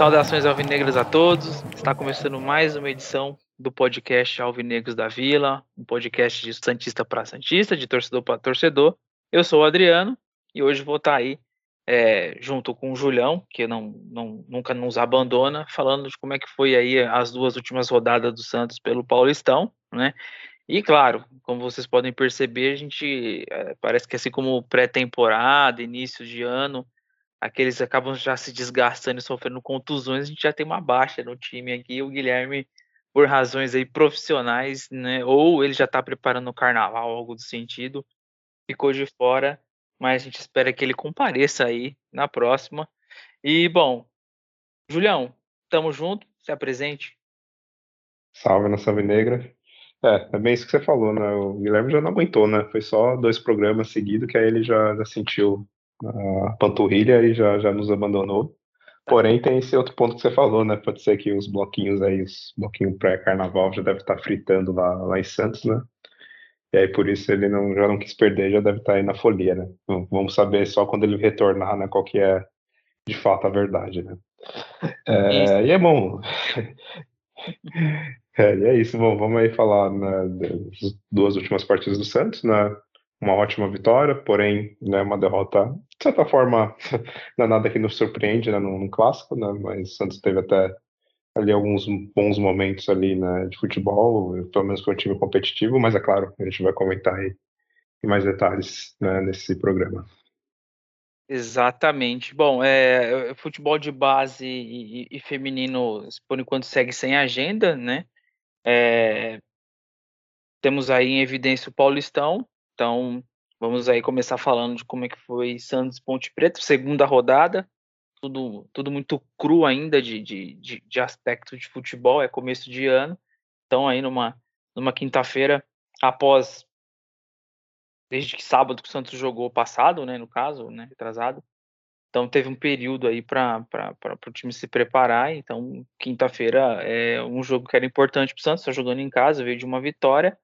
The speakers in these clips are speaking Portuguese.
Saudações alvinegras a todos. Está começando mais uma edição do podcast Alvinegros da Vila, um podcast de Santista para Santista, de torcedor para torcedor. Eu sou o Adriano e hoje vou estar aí é, junto com o Julião, que não, não, nunca nos abandona, falando de como é que foi aí as duas últimas rodadas do Santos pelo Paulistão, né? E claro, como vocês podem perceber, a gente é, parece que assim como pré-temporada, início de ano, aqueles acabam já se desgastando e sofrendo contusões, a gente já tem uma baixa no time aqui. O Guilherme, por razões aí profissionais, né? Ou ele já está preparando o carnaval, algo do sentido, ficou de fora, mas a gente espera que ele compareça aí na próxima. E bom, Julião, tamo junto, se apresente. Salve na Salve Negra. É, é bem isso que você falou, né? O Guilherme já não aguentou, né? Foi só dois programas seguidos que aí ele já, já sentiu a panturrilha e já, já nos abandonou. Porém, tem esse outro ponto que você falou, né? Pode ser que os bloquinhos aí, os bloquinhos pré-carnaval já deve estar fritando lá, lá em Santos, né? E aí por isso ele não, já não quis perder, já deve estar aí na folia, né? Vamos saber só quando ele retornar, né? Qual que é de fato a verdade, né? É, e é bom. é, e é isso, bom, vamos aí falar né, das duas últimas partidas do Santos, né? uma ótima vitória, porém, né, uma derrota, de certa forma, não é nada que nos surpreende né, num, clássico, né, mas o Santos teve até ali alguns bons momentos ali né, de futebol, pelo menos foi um time competitivo, mas é claro, a gente vai comentar aí em mais detalhes né, nesse programa. Exatamente. Bom, é, futebol de base e, e, feminino, por enquanto, segue sem agenda, né? É, temos aí em evidência o Paulistão, então, vamos aí começar falando de como é que foi Santos Ponte Preta, segunda rodada, tudo, tudo muito cru ainda de, de, de, de aspecto de futebol, é começo de ano. Então, aí numa, numa quinta-feira, após desde que sábado que o Santos jogou passado, né, no caso, né, retrasado. Então teve um período aí para o time se preparar. Então quinta-feira é um jogo que era importante para o Santos, está jogando em casa, veio de uma vitória.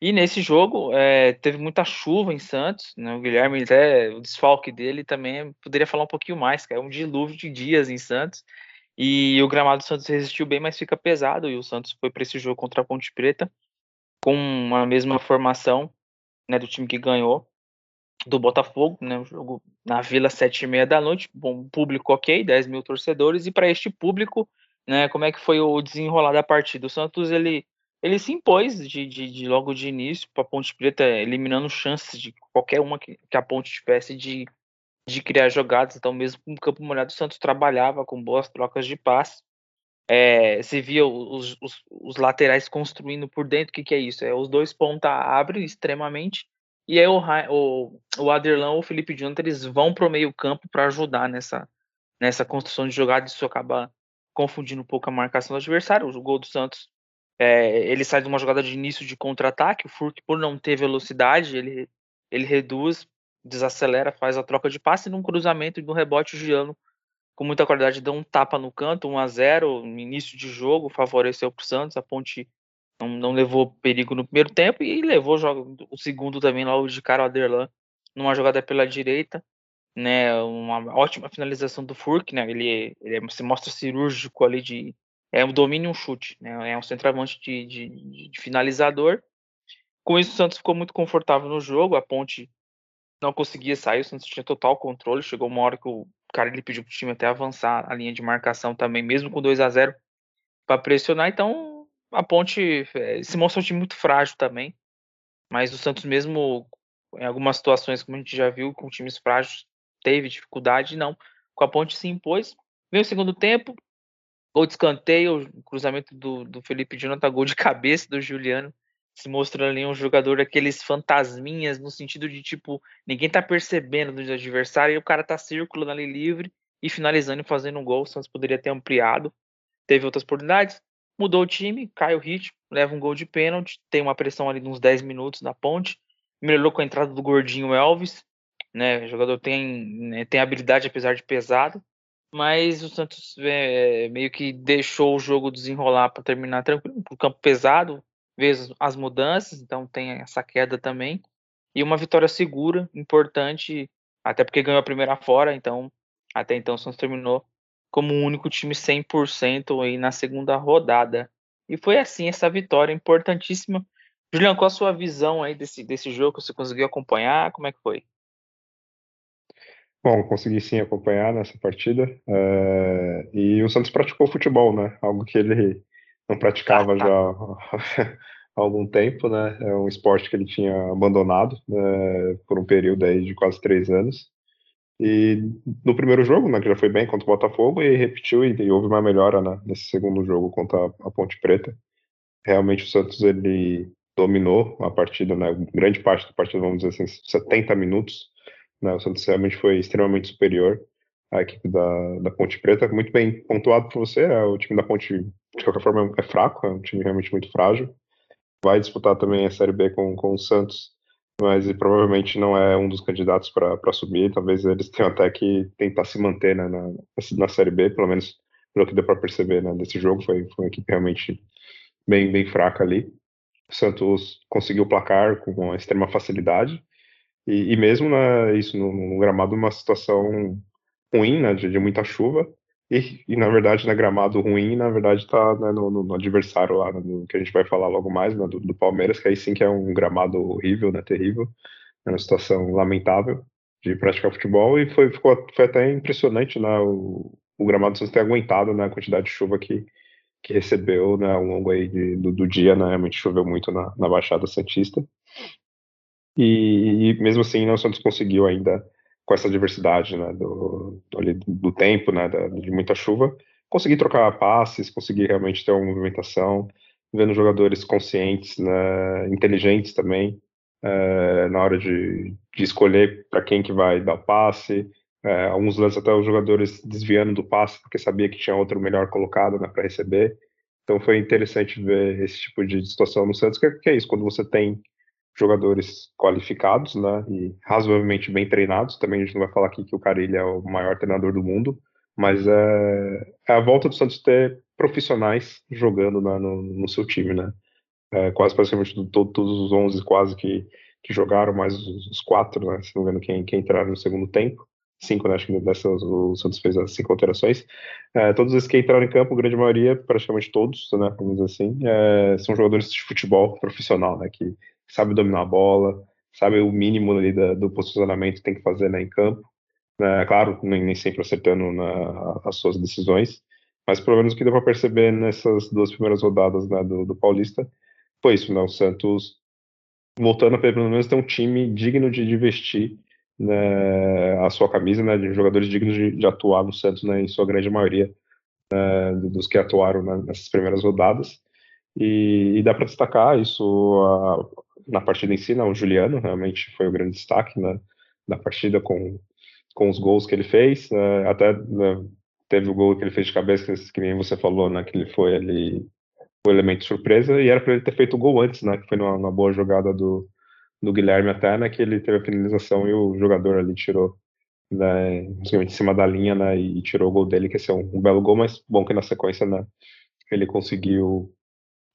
E nesse jogo é, teve muita chuva em Santos, né? O Guilherme até o desfalque dele também poderia falar um pouquinho mais, que é um dilúvio de dias em Santos. E o gramado do Santos resistiu bem, mas fica pesado. E o Santos foi para esse jogo contra a Ponte Preta com a mesma formação né, do time que ganhou do Botafogo, né? Um jogo na Vila sete e meia da noite, bom público ok, 10 mil torcedores. E para este público, né? Como é que foi o desenrolar da partida? O Santos ele ele se impôs de, de, de logo de início para a Ponte Preta, eliminando chances de qualquer uma que, que, a Ponte tivesse de, de criar jogadas. Então, mesmo com o campo molhado, o Santos trabalhava com boas trocas de passe. É, se via os, os, os, laterais construindo por dentro. O que, que é isso? É os dois ponta abrem extremamente e aí o, o, o Aderlan ou o Felipe Jonathan eles vão para o meio campo para ajudar nessa, nessa construção de jogada. Isso acaba confundindo um pouco a marcação do adversário. O gol do Santos é, ele sai de uma jogada de início de contra-ataque, o Furk, por não ter velocidade, ele, ele reduz, desacelera, faz a troca de passe, num cruzamento e no rebote o Giano, com muita qualidade, deu um tapa no canto, 1 a 0 no início de jogo, favoreceu para o Santos, a Ponte não, não, levou perigo no primeiro tempo e levou o, o segundo também logo de cara o Aderlan, numa jogada pela direita, né, uma ótima finalização do Furk, né, ele, ele se mostra cirúrgico ali de é um domínio e um chute, né? É um centroavante de, de, de, finalizador. Com isso, o Santos ficou muito confortável no jogo. A Ponte não conseguia sair, o Santos tinha total controle. Chegou uma hora que o cara ele pediu para o time até avançar a linha de marcação também, mesmo com 2 a 0 para pressionar. Então, a Ponte é, se mostrou um time muito frágil também. Mas o Santos, mesmo em algumas situações, como a gente já viu, com times frágeis, teve dificuldade. Não, com a Ponte se impôs. Veio o segundo tempo, Gol de escanteio, cruzamento do, do Felipe Jonathan, gol de cabeça do Juliano, se mostrando ali um jogador daqueles fantasminhas, no sentido de tipo, ninguém tá percebendo do adversário e o cara tá circulando ali livre e finalizando e fazendo um gol. O Santos poderia ter ampliado, teve outras oportunidades, mudou o time, cai o ritmo, leva um gol de pênalti, tem uma pressão ali de uns 10 minutos na ponte, melhorou com a entrada do gordinho Elvis, né? O jogador tem, né, tem habilidade apesar de pesado, mas o Santos é, meio que deixou o jogo desenrolar para terminar tranquilo, o campo pesado, vezes as mudanças, então tem essa queda também. E uma vitória segura, importante, até porque ganhou a primeira fora, então até então o Santos terminou como o único time 100% aí na segunda rodada. E foi assim essa vitória importantíssima. Julião, qual a sua visão aí desse, desse jogo? Você conseguiu acompanhar? Como é que foi? Bom, consegui sim acompanhar nessa partida. É, e o Santos praticou futebol, né? Algo que ele não praticava já há algum tempo, né? É um esporte que ele tinha abandonado né? por um período aí de quase três anos. E no primeiro jogo, né, que já foi bem contra o Botafogo, e repetiu e, e houve uma melhora né, nesse segundo jogo contra a, a, Ponte Preta. Realmente o Santos ele dominou a partida, né, grande parte da partida, vamos dizer assim, 70 minutos. Né, o Santos realmente foi extremamente superior à equipe da, da Ponte Preta. Muito bem pontuado por você, é, o time da Ponte, de qualquer forma, é fraco, é um time realmente muito frágil. Vai disputar também a Série B com, com o Santos mas provavelmente não é um dos candidatos para subir. Talvez eles tenham até que tentar se manter né, na, na Série B, pelo menos pelo que deu para perceber né, jogo. Foi, foi uma equipe realmente bem, bem fraca ali. O Santos conseguiu placar com extrema facilidade. E, e mesmo né, isso no, no, gramado, uma situação ruim, né, de, de muita chuva. E, e, na verdade, na gramado ruim, na verdade, está né, no, no, adversário lá, no, que a gente vai falar logo mais, né, do, do, Palmeiras, que aí sim que é um gramado horrível, né, terrível, é uma situação lamentável de praticar futebol, e foi, ficou, foi até impressionante né, o, o gramado Santos ter aguentado né, a quantidade de chuva que, que recebeu né, ao longo aí de, do, do, dia, né, realmente choveu muito na, na Baixada Santista. E, e mesmo assim, o Santos conseguiu ainda com essa diversidade né, do, do, do tempo, né, da, de muita chuva, conseguir trocar passes, conseguir realmente ter uma movimentação, vendo jogadores conscientes, né, inteligentes também, é, na hora de, de escolher para quem que vai dar o passe, é, alguns lances até os jogadores desviando do passe, porque sabia que tinha outro melhor colocado né, para receber, então foi interessante ver esse tipo de situação no Santos, que, que é isso, quando você tem jogadores qualificados, né, e razoavelmente bem treinados. Também a gente não vai falar aqui que o Carilli é o maior treinador do mundo, mas é, é a volta do Santos ter profissionais jogando né, no, no, seu time, né. É, quase praticamente todos, todos os 11 quase que, que jogaram, mais os, os quatro, né, se não me engano, quem, quem entraram no segundo tempo. Cinco, né, acho que dessas o Santos fez as cinco alterações. É, todos esses que entraram em campo, grande maioria, praticamente todos, né, vamos dizer assim, é, são jogadores de futebol profissional, né, que sabe dominar a bola, sabe o mínimo ali da, do posicionamento que tem que fazer né, em campo. Né, claro, nem, nem, sempre acertando na, as suas decisões, mas pelo menos o que deu para perceber nessas duas primeiras rodadas né, do, do, Paulista foi isso, né, o Santos voltando a pelo menos ter um time digno de, de vestir né, a sua camisa, né, de jogadores dignos de, de atuar no Santos, né, em sua grande maioria né, dos que atuaram né, nessas primeiras rodadas. E, e dá para destacar isso na partida em si, o Juliano realmente foi o grande destaque né, da partida com, com os gols que ele fez. Né, até né, teve o gol que ele fez de cabeça, que nem você falou, né, que ele foi ali o elemento surpresa, e era para ele ter feito o gol antes, né, que foi numa, numa boa jogada do, do Guilherme até, né, que ele teve a finalização e o jogador ali tirou né, em cima da linha, né, e tirou o gol dele, que esse é um, um, belo gol, mas bom que na sequência, né, ele conseguiu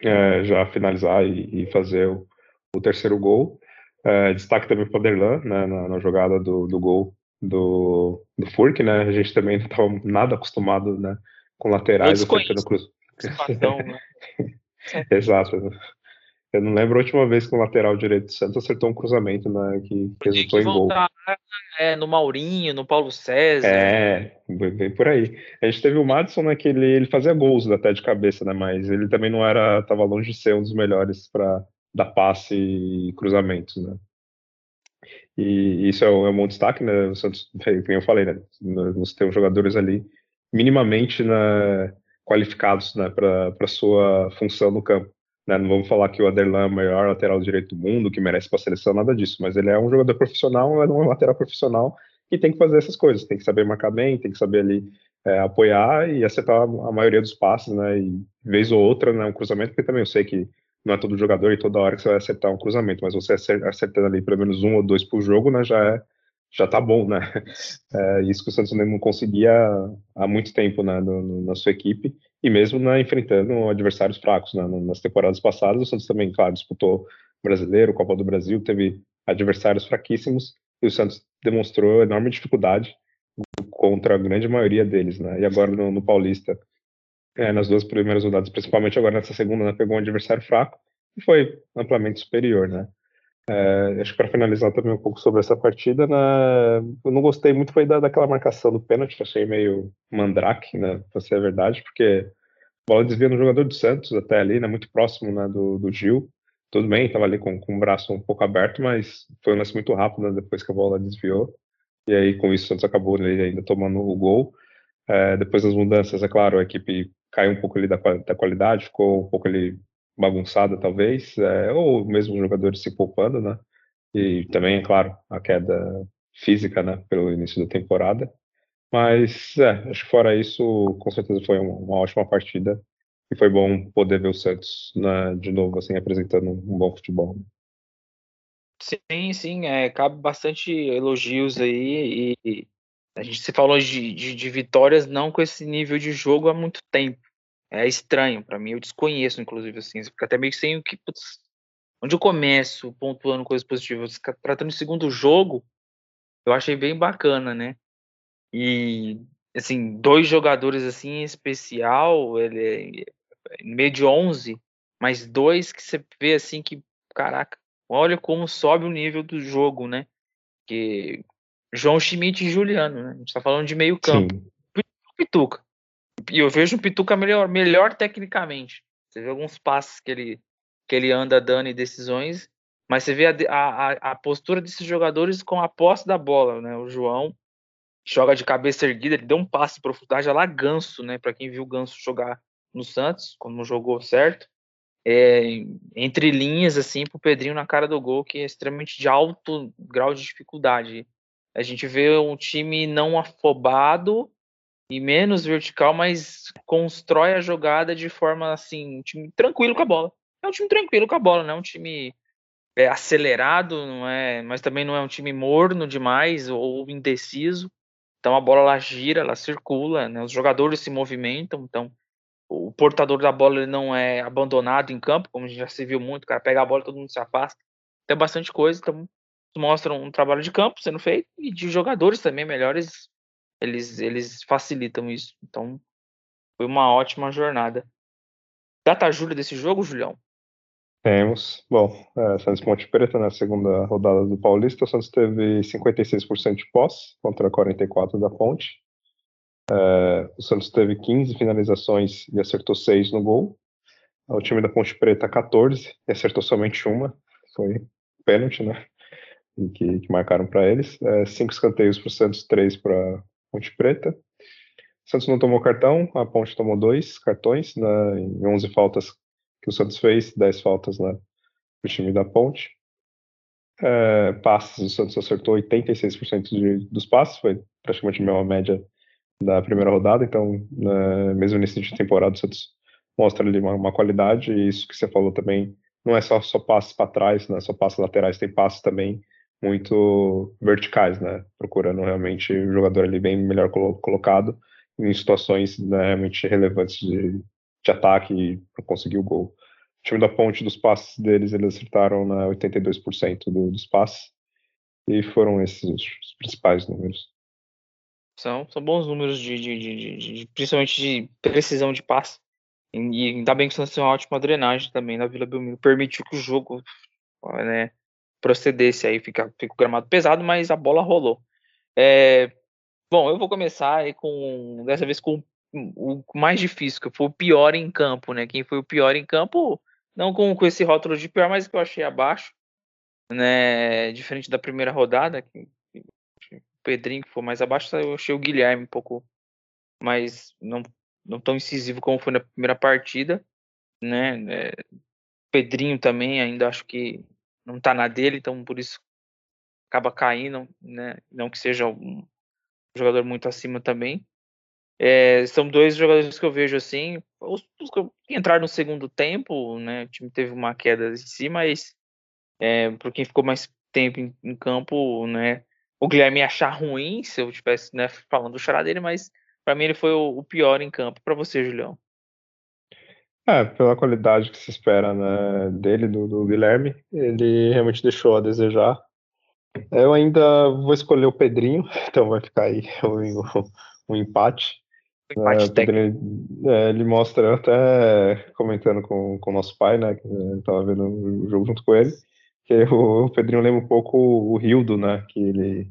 é, já finalizar e, e fazer o, o terceiro gol. É, destaque também para o Derlan, né, na, na, jogada do, do gol do, do Furk, né? A gente também não estava nada acostumado né, com laterais acertando cruz. né? Exato. Eu não lembro a última vez que o lateral direito do Santos acertou um cruzamento né, que, que resultou em gol. É, no Maurinho, no Paulo César. É, bem por aí. A gente teve o Madison, né, que ele, ele fazia gols até de cabeça, né, mas ele também não era, estava longe de ser um dos melhores para da passe e cruzamentos, né? E isso é um, é um bom destaque, né? O Santos, como eu falei, né? Você tem jogadores ali minimamente né, qualificados né, para sua função no campo. Né? Não vamos falar que o Aderlan é o maior lateral direito do mundo, que merece para a seleção, nada disso, mas ele é um jogador profissional, é um lateral profissional que tem que fazer essas coisas, tem que saber marcar bem, tem que saber ali é, apoiar e acertar a maioria dos passes, né? E vez ou outra, né, um cruzamento, porque também eu sei que não é todo jogador e toda hora que você vai acertar um cruzamento, mas você acertando ali pelo menos um ou dois por jogo, né, já é, já tá bom, né? É, isso que o Santos não conseguia há muito tempo né, no, na sua equipe, e mesmo né, enfrentando adversários fracos. Né, nas temporadas passadas, o Santos também, claro, disputou Brasileiro, Copa do Brasil, teve adversários fraquíssimos, e o Santos demonstrou enorme dificuldade contra a grande maioria deles. Né? E agora no, no Paulista, é, nas duas primeiras rodadas, principalmente agora nessa segunda, né, pegou um adversário fraco e foi amplamente superior. Né? É, acho que para finalizar também um pouco sobre essa partida, né, eu não gostei muito foi da, daquela marcação do pênalti, achei meio mandrake, né, pra ser a verdade, porque a bola desvia no jogador do Santos até ali, né, muito próximo né, do, do Gil. Tudo bem, estava ali com, com o braço um pouco aberto, mas foi um lance muito rápido né, depois que a bola desviou. E aí, com isso, o Santos acabou né, ainda tomando o gol. É, depois das mudanças, é claro, a equipe caiu um pouco ali da, da qualidade, ficou um pouco ali bagunçada, talvez, é, ou mesmo os jogadores se poupando, né? E também, é claro, a queda física, né, pelo início da temporada. Mas, é, acho que fora isso, com certeza foi uma, uma ótima partida e foi bom poder ver o Santos né, de novo, assim, apresentando um bom futebol. Sim, sim, é, cabe bastante elogios aí e a gente se falou de, de, de vitórias não com esse nível de jogo há muito tempo é estranho para mim, eu desconheço, inclusive, assim, fica até meio sem o que. Putz, onde eu começo pontuando coisas positivas? Tratando do segundo jogo, eu achei bem bacana, né? E, assim, dois jogadores assim em especial, ele é meio de 11, mas dois que você vê assim que, caraca, olha como sobe o nível do jogo, né? Que João Schmidt e Juliano, né? A gente tá falando de meio campo. Pituca. E eu vejo o Pituca melhor, melhor tecnicamente. Você vê alguns passes que ele, que ele anda dando e decisões, mas você vê a, a, a postura desses jogadores com a posse da bola, né? O João joga de cabeça erguida, ele deu um passe de profundidade lá Ganso, né? Para quem viu o Ganso jogar no Santos, quando não jogou certo. É, entre linhas, assim, pro Pedrinho na cara do gol, que é extremamente de alto grau de dificuldade. A gente vê um time não afobado, e menos vertical, mas constrói a jogada de forma assim, um time tranquilo com a bola. É um time tranquilo com a bola, não é um time é, acelerado, não é, mas também não é um time morno demais ou indeciso. Então a bola ela gira, ela circula, né? os jogadores se movimentam, então o portador da bola não é abandonado em campo, como já se viu muito, o cara pega a bola todo mundo se afasta. Tem bastante coisa, então mostram um trabalho de campo sendo feito e de jogadores também melhores eles, eles facilitam isso. Então, foi uma ótima jornada. Data júlia desse jogo, Julião? Temos. Bom, é, Santos Ponte Preta na segunda rodada do Paulista, o Santos teve 56% de posse contra 44% da Ponte. É, o Santos teve 15 finalizações e acertou 6 no gol. O time da Ponte Preta 14 e acertou somente uma. Foi pênalti, né? Que, que marcaram para eles. É, cinco escanteios para o Santos, três para Ponte Preta. Santos não tomou cartão, a Ponte tomou dois cartões né, em 11 faltas que o Santos fez, 10 faltas né, para o time da Ponte. É, passes, o Santos acertou 86% de, dos passes, foi praticamente a mesma média da primeira rodada, então, né, mesmo nesse início de temporada, o Santos mostra ali uma, uma, qualidade, e isso que você falou também, não é só, só passes para trás, não é só passes laterais, tem passes também muito verticais, né? Procurando realmente o jogador ali bem melhor colocado em situações né, realmente relevantes de, de ataque para conseguir o gol. O time da Ponte, dos passes deles, eles acertaram na 82% do, dos passes e foram esses os principais números. São, são bons números de, de, de, principalmente de precisão de passe. E ainda bem que o Santos tem uma ótima drenagem também na Vila Belmiro. Permitiu que o jogo né, procedesse aí, fica, fica o gramado pesado, mas a bola rolou. É, bom, eu vou começar aí com, dessa vez com o mais difícil, que foi o pior em campo, né? Quem foi o pior em campo, não com, com esse rótulo de pior, mas que eu achei abaixo, né? Diferente da primeira rodada, que, o Pedrinho que foi mais abaixo, eu achei o Guilherme um pouco mais, não, não tão incisivo como foi na primeira partida, né? É, Pedrinho também, ainda acho que não tá na dele, então por isso acaba caindo, né? Não que seja um jogador muito acima também. É, são dois jogadores que eu vejo assim, os, os que entraram no segundo tempo, né? O time teve uma queda em si, mas é, para quem ficou mais tempo em, em, campo, né? o Guilherme achar ruim se eu estivesse né, falando do xará dele, mas para mim ele foi o, o pior em campo. Para você, Julião? É, pela qualidade que se espera né, dele, do, do, Guilherme, ele realmente deixou a desejar. Eu ainda vou escolher o Pedrinho, então vai ficar aí um, um empate. O empate é, Pedrinho, é, ele mostra, até comentando com o nosso pai, né, que estava vendo o jogo junto com ele, que o Pedrinho lembra um pouco o Rildo, né, que ele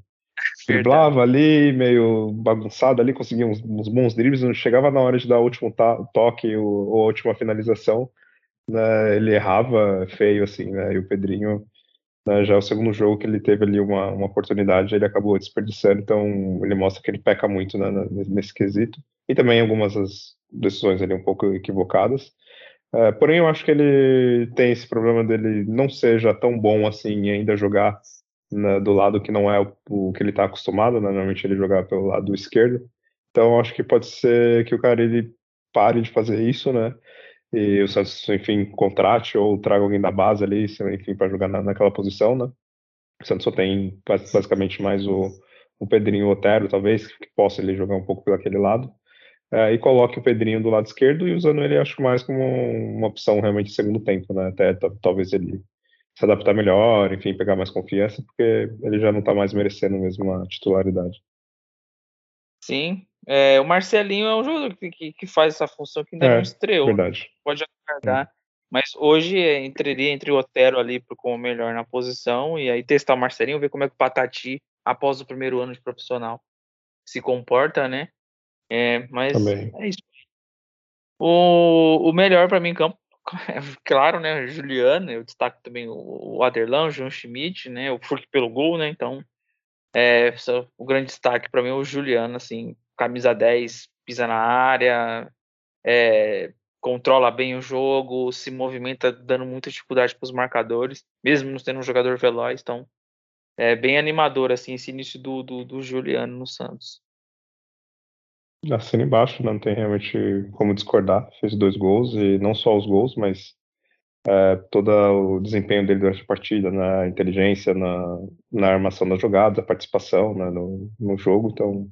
driblava ali, meio bagunçado ali, conseguia uns, uns bons dribles, não chegava na hora de dar o último toque ou, ou a última finalização, né, ele errava feio, assim, né, e o Pedrinho, né, já é o segundo jogo que ele teve ali uma, uma oportunidade, ele acabou desperdiçando, então ele mostra que ele peca muito né, nesse quesito, e também algumas das decisões ali um pouco equivocadas, é, porém, eu acho que ele tem esse problema dele não seja tão bom assim e ainda jogar né, do lado que não é o, o que ele está acostumado, né? normalmente ele jogar pelo lado esquerdo. Então acho que pode ser que o cara ele pare de fazer isso, né? E o Santos, enfim, contrate ou traga alguém da base ali, enfim, para jogar na, naquela posição, né? O Santos só tem basicamente mais o, o Pedrinho Otero, talvez, que possa ele jogar um pouco pelo aquele lado. É, e coloque o Pedrinho do lado esquerdo e usando ele, acho mais como uma opção realmente de segundo tempo, né? Até talvez ele se adaptar melhor, enfim, pegar mais confiança, porque ele já não está mais merecendo mesmo a titularidade. Sim, é, o Marcelinho é um jogador que, que, faz essa função que ainda é, não estreou. Verdade. Pode aguardar. Hum. Mas hoje é, entraria entre o Otero ali como melhor na posição e aí testar o Marcelinho, ver como é que o Patati, após o primeiro ano de profissional, se comporta, né? É, mas Também. é isso. O, o melhor para mim em campo claro, né, Juliano, eu destaco também o Aderlan, o João Schmidt, né, o Furk pelo gol, né, então é, o grande destaque para mim é o Juliano, assim, camisa 10, pisa na área, é, controla bem o jogo, se movimenta dando muita dificuldade para os marcadores, mesmo não sendo um jogador veloz, então é bem animador, assim, esse início do, do, do Juliano no Santos. Assina embaixo, não tem realmente como discordar. Fez dois gols e não só os gols, mas é, todo o desempenho dele durante a partida, na inteligência, na, na armação da jogada, a participação né, no, no jogo. Então,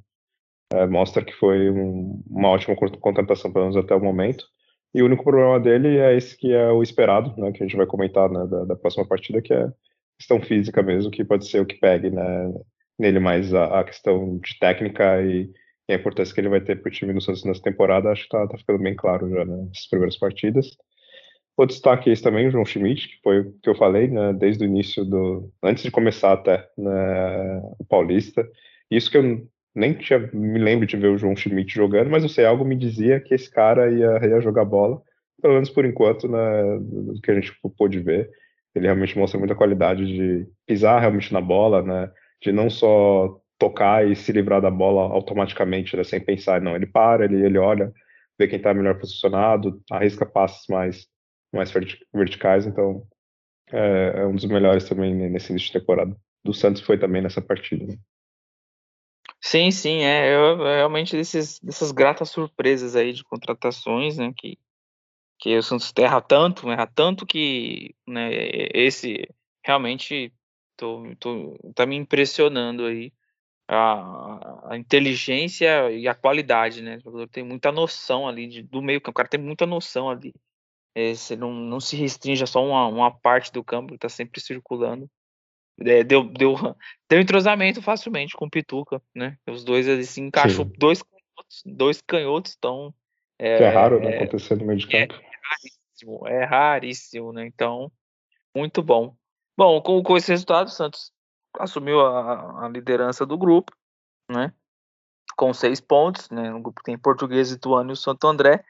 é, mostra que foi um, uma ótima contratação, pelo menos até o momento. E o único problema dele é esse que é o esperado, né, que a gente vai comentar né, da, da, próxima partida, que é questão física mesmo, que pode ser o que pegue né, nele mais a, a questão de técnica e e a importância que ele vai ter para o time no Santos nessa temporada, acho que está tá ficando bem claro já né, nessas primeiras partidas. O destaque é esse também, o João Schmidt, que foi o que eu falei, né, desde o início do. antes de começar até né, o Paulista. Isso que eu nem tinha, me lembro de ver o João Schmidt jogando, mas eu sei, algo me dizia que esse cara ia, ia jogar bola, pelo menos por enquanto, né, do que a gente pôde ver. Ele realmente mostra muita qualidade de pisar realmente na bola, né, de não só tocar e se livrar da bola automaticamente, né, sem pensar. Não, ele para, ele, ele olha, vê quem está melhor posicionado, arrisca passes mais, mais verticais. Então, é, é, um dos melhores também nesse início de temporada. Do Santos foi também nessa partida. Né? Sim, sim, é, eu, realmente desses, dessas gratas surpresas aí de contratações, né, que, que o Santos erra tanto, erra tanto que, né, esse realmente tô, tô, tá me impressionando aí a, a, inteligência e a qualidade, né? O jogador tem muita noção ali de, do meio campo, o cara tem muita noção ali. É, você não, não se restringe a só uma, uma parte do campo, ele tá sempre circulando. É, deu, deu, deu entrosamento facilmente com o Pituca, né? Os dois ali se encaixou, dois canhotos, dois canhotos estão. É, que é raro, né? É, acontecer no meio de é campo. É raríssimo, é raríssimo, né? Então, muito bom. Bom, com, com esse resultado, o Santos assumiu a, a liderança do grupo, né? Com seis pontos, né? No grupo tem Português, Ituano e o Santo André.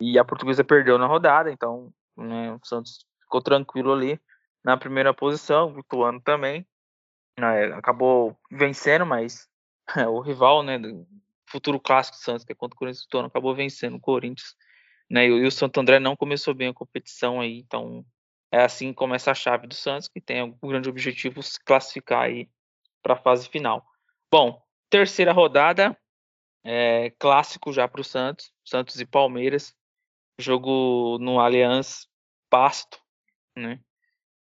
E a Portuguesa perdeu na rodada, então né, o Santos ficou tranquilo ali na primeira posição, o Ituano também. Né, acabou vencendo, mas é, o rival, né? Do futuro clássico do Santos, que é contra o Corinthians, o Ituano acabou vencendo o Corinthians. Né, e o Santo André não começou bem a competição aí, então é assim começa a chave do Santos, que tem o grande objetivo se classificar aí para a fase final. Bom, terceira rodada, é, clássico já para o Santos, Santos e Palmeiras, jogo no Allianz Pasto, né?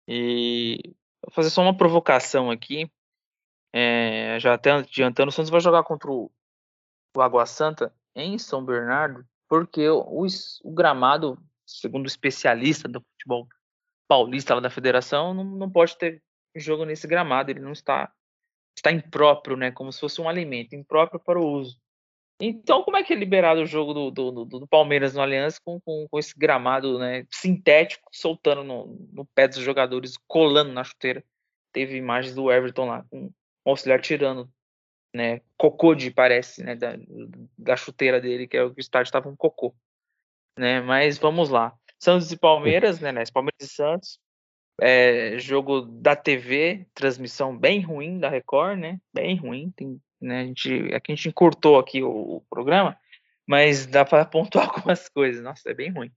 E vou fazer só uma provocação aqui. É, já até adiantando, o Santos vai jogar contra o, o Água Santa em São Bernardo, porque o, o, gramado, segundo o especialista do futebol paulista lá da federação, não, não pode ter jogo nesse gramado, ele não está está impróprio, né, como se fosse um alimento, impróprio para o uso. Então, como é que é liberado o jogo do, do, do, do Palmeiras no Aliança com, com, com, esse gramado né, sintético soltando no, no, pé dos jogadores, colando na chuteira? Teve imagens do Everton lá com o auxiliar tirando né, cocô de, parece, né, da, da chuteira dele, que é o que o estádio estava um cocô. Né, mas vamos lá. Santos e Palmeiras, né, né Palmeiras e Santos, é, jogo da TV, transmissão bem ruim da Record, né, bem ruim, tem né? A gente, aqui a gente encurtou aqui o, o programa, mas dá para pontuar algumas coisas. Nossa, é bem ruim.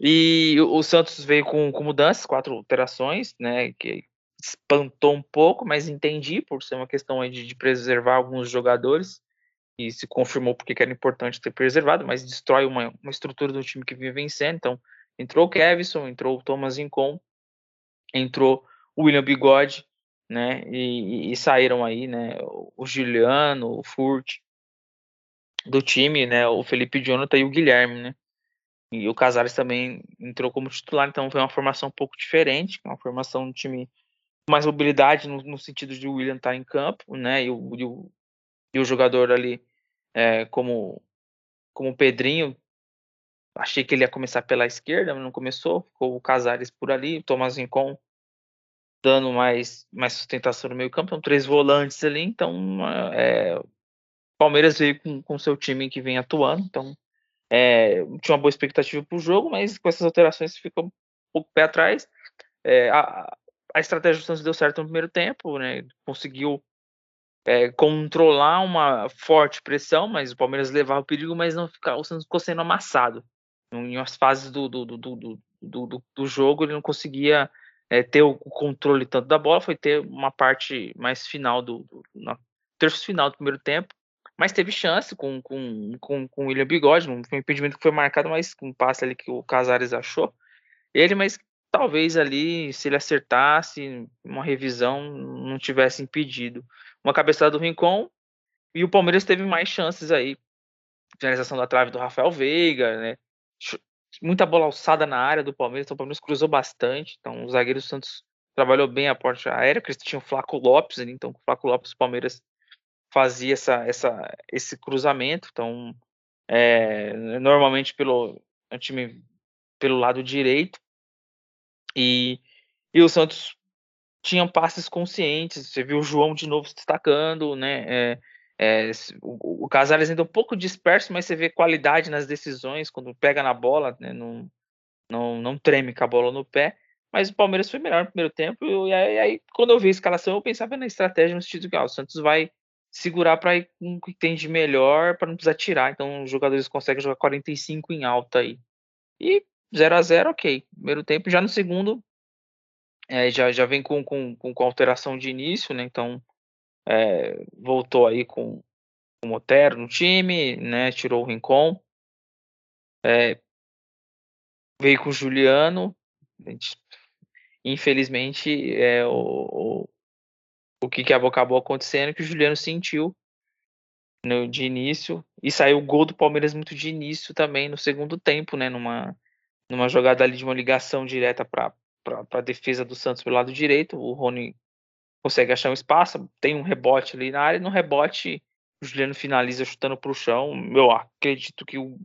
E o, o Santos veio com, com mudanças, quatro alterações, né? Que espantou um pouco, mas entendi por ser uma questão de, de preservar alguns jogadores e se confirmou porque era importante ter preservado, mas destrói uma, uma estrutura do time que vinha vencendo. Então, entrou o Kevson, entrou o Thomas Incon, entrou o William Bigode, né? E, e, saíram aí, né? O Juliano, o Furt do time, né? O Felipe Jonathan e o Guilherme, né? E o Casares também entrou como titular, então foi uma formação um pouco diferente, uma formação de time com mais mobilidade no, no, sentido de o William estar em campo, né? E o, e o, e o jogador ali é, como como o Pedrinho achei que ele ia começar pela esquerda, mas não começou, ficou o Casares por ali, o Thomas Rincon dando mais, mais sustentação no meio campo, são três volantes ali, então é, Palmeiras veio com, com seu time que vem atuando, então é, tinha uma boa expectativa para o jogo, mas com essas alterações fica um pouco pé atrás. É, a, a estratégia do Santos deu certo no primeiro tempo, né? conseguiu é, controlar uma forte pressão, mas o Palmeiras levava o perigo, mas não ficava, o Santos ficou sendo amassado. Em umas fases do, do, do, do, do, jogo, ele não conseguia é, ter o controle tanto da bola, foi ter uma parte mais final do, do na terço final do primeiro tempo, mas teve chance com, com, com, com o William Bigode, um impedimento que foi marcado, mas com um passe ali que o Casares achou. Ele, mas talvez ali, se ele acertasse, uma revisão não tivesse impedido. Uma cabeçada do Rincon, e o Palmeiras teve mais chances aí. Finalização da trave do Rafael Veiga, né? Muita bola alçada na área do Palmeiras, então o Palmeiras cruzou bastante. Então o zagueiro do Santos trabalhou bem a porta aérea, porque eles tinham o Flaco Lopes então com o Flaco Lopes o Palmeiras fazia essa, essa, esse cruzamento. Então, é, normalmente pelo time pelo lado direito. E, e o Santos tinha passes conscientes. Você viu o João de novo se destacando, né? É, é, o, o Casares ainda é um pouco disperso, mas você vê qualidade nas decisões quando pega na bola, né, não, não, não treme com a bola no pé. Mas o Palmeiras foi melhor no primeiro tempo. E aí, aí quando eu vi a escalação, eu pensava na estratégia no sentido que ó, o Santos vai segurar para ir com o que tem de melhor, para não precisar tirar. Então os jogadores conseguem jogar 45 em alta aí. E 0 a 0 ok. Primeiro tempo, já no segundo, é, já, já vem com, com, com alteração de início, né? Então é, voltou aí com, o Motero no time, né? Tirou o Rincon. É, veio com o Juliano. Infelizmente, é, o, o, o que, que acabou acontecendo é que o Juliano sentiu no, de início e saiu o gol do Palmeiras muito de início também no segundo tempo, né? Numa, numa jogada ali de uma ligação direta para a defesa do Santos pelo lado direito. O Rony consegue achar um espaço, tem um rebote ali na área, e no rebote o Juliano finaliza chutando para o chão. Eu acredito que o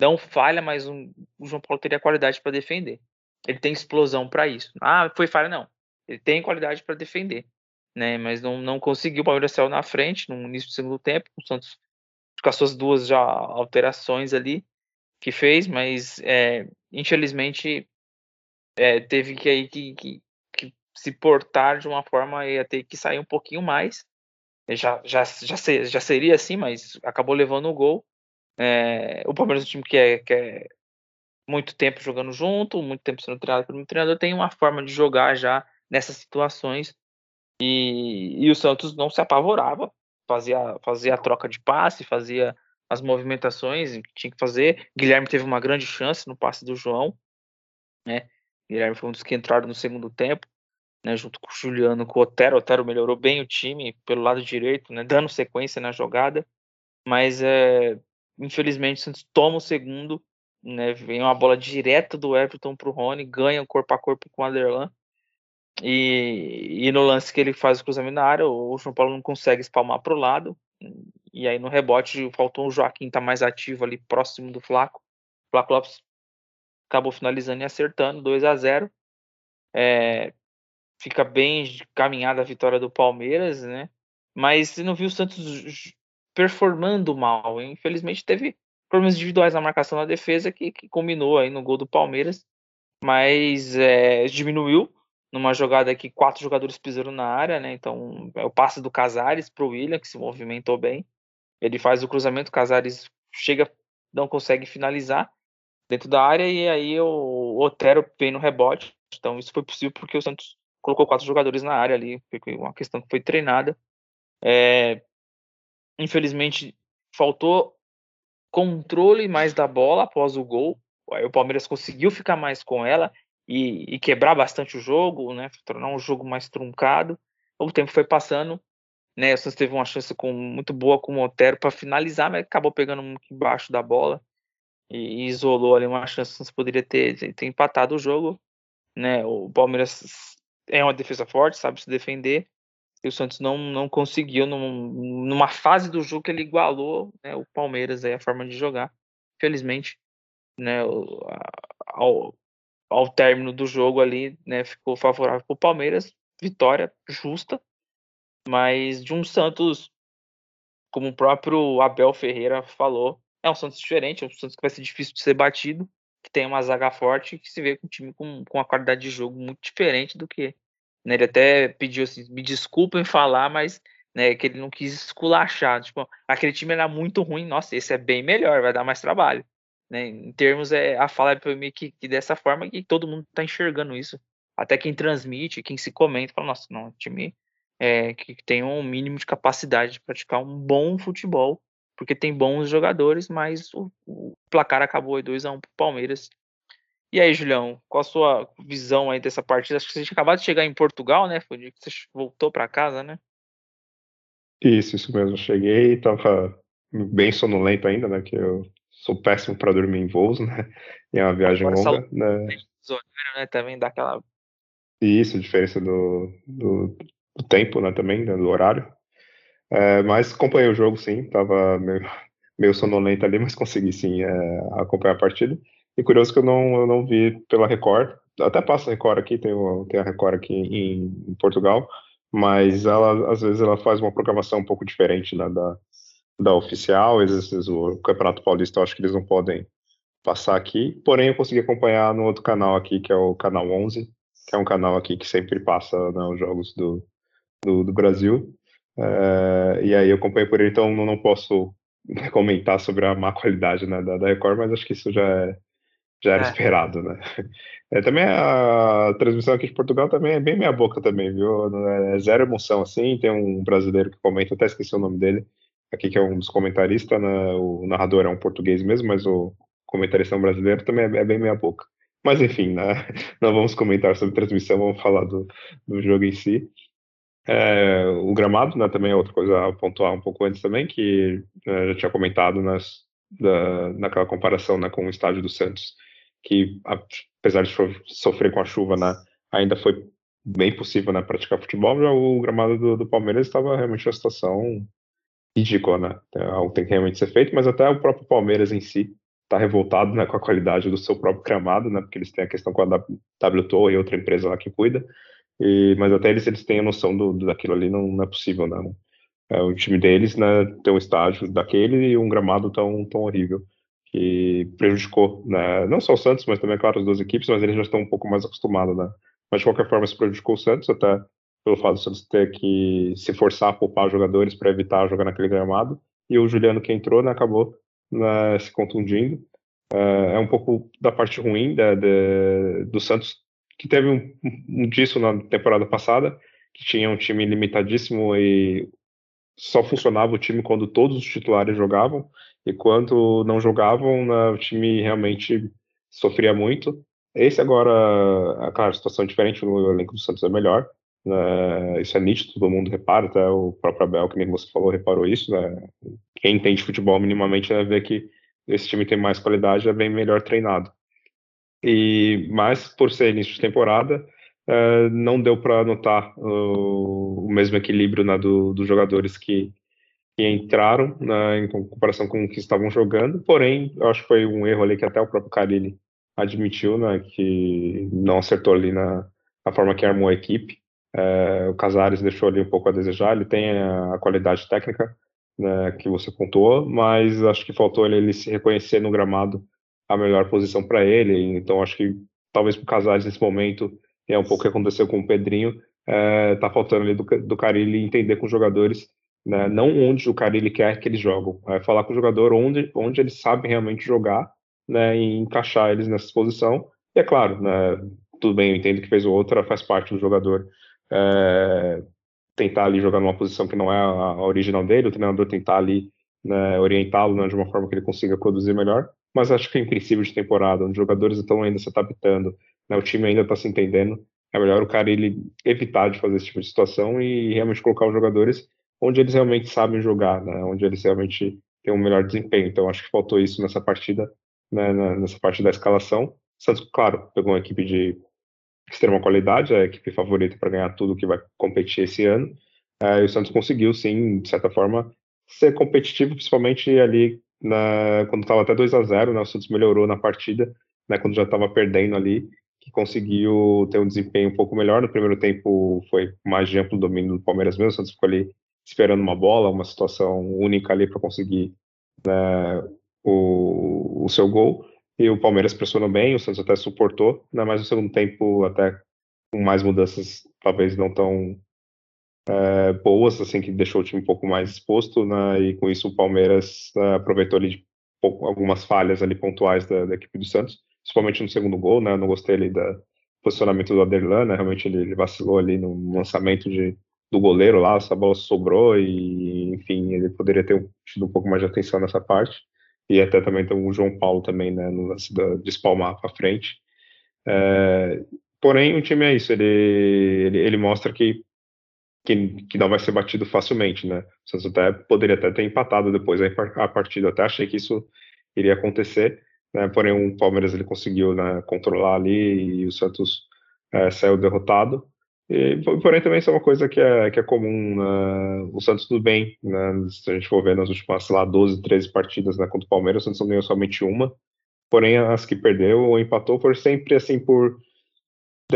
não falha, mas um, o João Paulo teria qualidade para defender. Ele tem explosão para isso. Ah, foi falha não. Ele tem qualidade para defender, né? Mas não, não conseguiu. O Palmeiras saiu na frente no início do segundo tempo. O Santos com as suas duas já alterações ali que fez, mas é, infelizmente é, teve que aí que, que, se portar de uma forma ia ter que sair um pouquinho mais. Já, já, já, ser, já seria assim, mas acabou levando o gol. É, o Palmeiras é um time que é, que é muito tempo jogando junto, muito tempo sendo treinado pelo treinador, tem uma forma de jogar já nessas situações. E, e o Santos não se apavorava, fazia, fazia a troca de passe, fazia as movimentações que tinha que fazer. Guilherme teve uma grande chance no passe do João, né? Guilherme foi um dos que entraram no segundo tempo. Né, junto com o Juliano, com o Otero. O Otero melhorou bem o time pelo lado direito, né, dando sequência na jogada, mas é, infelizmente o Santos toma o segundo, né, vem uma bola direta do Everton para o Rony, ganha corpo a corpo com o Aderlan, e, e, no lance que ele faz o cruzamento na área, o João Paulo não consegue espalmar para o lado, e aí no rebote faltou o Joaquim tá mais ativo ali próximo do Flaco. O Flaco Lopes acabou finalizando e acertando, 2 a 0 é, Fica bem caminhada a vitória do Palmeiras, né? Mas você não viu o Santos performando mal. Infelizmente teve problemas individuais na marcação na defesa que, que combinou aí no gol do Palmeiras, mas é, diminuiu numa jogada que quatro jogadores pisaram na área, né? Então é o passe do Casares para o William, que se movimentou bem. Ele faz o cruzamento, o Casares chega, não consegue finalizar dentro da área e aí o Otero vem no rebote. Então isso foi possível porque o Santos colocou quatro jogadores na área ali, uma questão que foi treinada. É, infelizmente faltou controle mais da bola após o gol. Aí o Palmeiras conseguiu ficar mais com ela e, e quebrar bastante o jogo, né? Tornar um jogo mais truncado. O tempo foi passando, né? O Santos teve uma chance com, muito boa com o Otero para finalizar, mas acabou pegando embaixo da bola e, e isolou ali uma chance que o Santos poderia ter, ter empatado o jogo, né? O Palmeiras é uma defesa forte, sabe se defender. E o Santos não, não conseguiu, num, numa fase do jogo que ele igualou né, o Palmeiras, aí, a forma de jogar. Infelizmente, né, ao, ao término do jogo ali, né, ficou favorável para o Palmeiras. Vitória justa, mas de um Santos, como o próprio Abel Ferreira falou, é um Santos diferente, é um Santos que vai ser difícil de ser batido, que tem uma zaga forte, que se vê com um time com, com uma qualidade de jogo muito diferente do que. Né, ele até pediu assim, me desculpem falar, mas né, que ele não quis esculachar. Tipo, aquele time era muito ruim, nossa, esse é bem melhor, vai dar mais trabalho. Né? Em termos, é, a fala é meio que, que dessa forma que todo mundo está enxergando isso. Até quem transmite, quem se comenta, fala, nossa, não, time é, que tem um mínimo de capacidade de praticar um bom futebol porque tem bons jogadores, mas o, o placar acabou 2 a 1 um para o Palmeiras. E aí, Julião, qual a sua visão aí dessa partida? Acho que você acabou de chegar em Portugal, né? Foi o dia que você voltou para casa, né? Isso, isso mesmo. Cheguei, tava bem sonolento ainda, né? Que eu sou péssimo para dormir em voos, né? E é uma viagem Agora, longa, né? né? Também dá aquela. Isso, diferença do, do, do tempo, né? Também, né, do horário. É, mas acompanhei o jogo, sim. Tava meio, meio sonolento ali, mas consegui, sim, é, acompanhar a partida. E curioso que eu não, eu não vi pela Record. Até passa a Record aqui, tem, tem a Record aqui em, em, Portugal. Mas ela, às vezes, ela faz uma programação um pouco diferente né, da, da oficial. Às vezes, o Campeonato Paulista, eu acho que eles não podem passar aqui. Porém, eu consegui acompanhar no outro canal aqui, que é o canal 11, que é um canal aqui que sempre passa né, os jogos do, do, do Brasil. Uh, e aí eu acompanhei por ele, então não, não posso comentar sobre a má qualidade né, da, da, Record, mas acho que isso já, é, já era é. esperado, né? É, também a transmissão aqui de Portugal também é bem meia boca também, viu? É zero emoção, assim, tem um brasileiro que comenta, até esqueci o nome dele, aqui que é um dos comentaristas, né? o narrador é um português mesmo, mas o comentarista é um brasileiro, também é, é bem meia boca. Mas enfim, né? não vamos comentar sobre transmissão, vamos falar do, do jogo em si. É, o gramado, né, também é outra coisa a pontuar um pouco antes também, que né, já tinha comentado nas, da, naquela comparação né, com o estádio do Santos, que apesar de sofrer com a chuva, né, ainda foi bem possível né, praticar futebol, já o gramado do, do Palmeiras estava realmente uma situação ridícula, né, é algo tem que realmente ser feito, mas até o próprio Palmeiras em si está revoltado né, com a qualidade do seu próprio gramado, né, porque eles têm a questão com a WTO e outra empresa lá que cuida, e, mas até eles, eles têm a noção do, daquilo ali, não, não é possível, né? É, o time deles né, tem um estágio daquele e um gramado tão, tão horrível que prejudicou, né? Não só o Santos, mas também, claro, as duas equipes, mas eles já estão um pouco mais acostumados, né? Mas de qualquer forma, se prejudicou o Santos, até pelo fato do Santos ter que se forçar a poupar jogadores para evitar jogar naquele gramado. E o Juliano que entrou, né, acabou né, se contundindo. É, é um pouco da parte ruim da, da, do Santos que teve um, um disso na temporada passada, que tinha um time limitadíssimo e só funcionava o time quando todos os titulares jogavam, e quando não jogavam, né, o time realmente sofria muito. Esse agora, claro, a situação é diferente, o elenco do Santos é melhor, né? isso é nítido, todo mundo repara, até o próprio Abel, que nem você falou, reparou isso, né? quem entende futebol minimamente vai ver que esse time tem mais qualidade, é bem melhor treinado. E mas por ser início de temporada, uh, não deu para notar uh, o mesmo equilíbrio né, do, dos jogadores que, que entraram né, em comparação com o que estavam jogando. Porém, eu acho que foi um erro ali que até o próprio Carilli admitiu, né, que não acertou ali na, na forma que armou a equipe. Uh, o Casares deixou ali um pouco a desejar. Ele tem a, a qualidade técnica né, que você pontuou, mas acho que faltou ele, ele se reconhecer no gramado a melhor posição para ele. Então acho que talvez para o Casares nesse momento é um pouco o que aconteceu com o Pedrinho. É, tá faltando ali do, do entender com os jogadores, né, não onde o Carilli quer que eles jogam, é falar com o jogador onde, onde sabem realmente jogar, né, e encaixar eles nessa posição. E é claro, né, tudo bem, eu entendo que fez outra, faz parte do jogador é, tentar ali jogar numa posição que não é a, a original dele, o treinador tentar ali né, orientá-lo né, de uma forma que ele consiga produzir melhor mas acho que em princípio de temporada, onde os jogadores estão ainda se adaptando, né, o time ainda está se entendendo, é melhor o cara ele evitar de fazer esse tipo de situação e realmente colocar os jogadores onde eles realmente sabem jogar, né, onde eles realmente têm um melhor desempenho. Então acho que faltou isso nessa partida, né, nessa parte da escalação. Santos, claro, pegou uma equipe de extrema qualidade, é a equipe favorita para ganhar tudo que vai competir esse ano. É, e o Santos conseguiu, sim, de certa forma, ser competitivo, principalmente ali na, quando estava até 2 a 0 né, o Santos melhorou na partida, né, quando já estava perdendo ali, que conseguiu ter um desempenho um pouco melhor. No primeiro tempo foi mais de amplo domínio do Palmeiras mesmo, o Santos ficou ali esperando uma bola, uma situação única ali para conseguir né, o, o seu gol. E o Palmeiras pressionou bem, o Santos até suportou, né, mas no segundo tempo, até com mais mudanças, talvez não tão é, boas, assim, que deixou o time um pouco mais exposto, né, e com isso o Palmeiras é, aproveitou ali de pouco, algumas falhas ali pontuais da, da, equipe do Santos, principalmente no segundo gol, né, não gostei ali do posicionamento do Aderlan, né, realmente ele, ele, vacilou ali no lançamento de, do goleiro lá, essa bola sobrou e, enfim, ele poderia ter tido um pouco mais de atenção nessa parte, e até também tem o João Paulo também, né, no lance da, de espalmar para frente, é, porém o time é isso, ele, ele, ele mostra que que, que não vai ser batido facilmente, né? O Santos até poderia até ter empatado depois a partida, até achei que isso iria acontecer, né? Porém o Palmeiras ele conseguiu né, controlar ali e o Santos é, saiu derrotado. E, porém também isso é uma coisa que é, que é comum, né? o Santos tudo bem, né? se a gente for ver nas últimas, lá, 12, 13 partidas né, contra o Palmeiras, o Santos não ganhou somente uma, porém as que perdeu ou empatou foram sempre assim por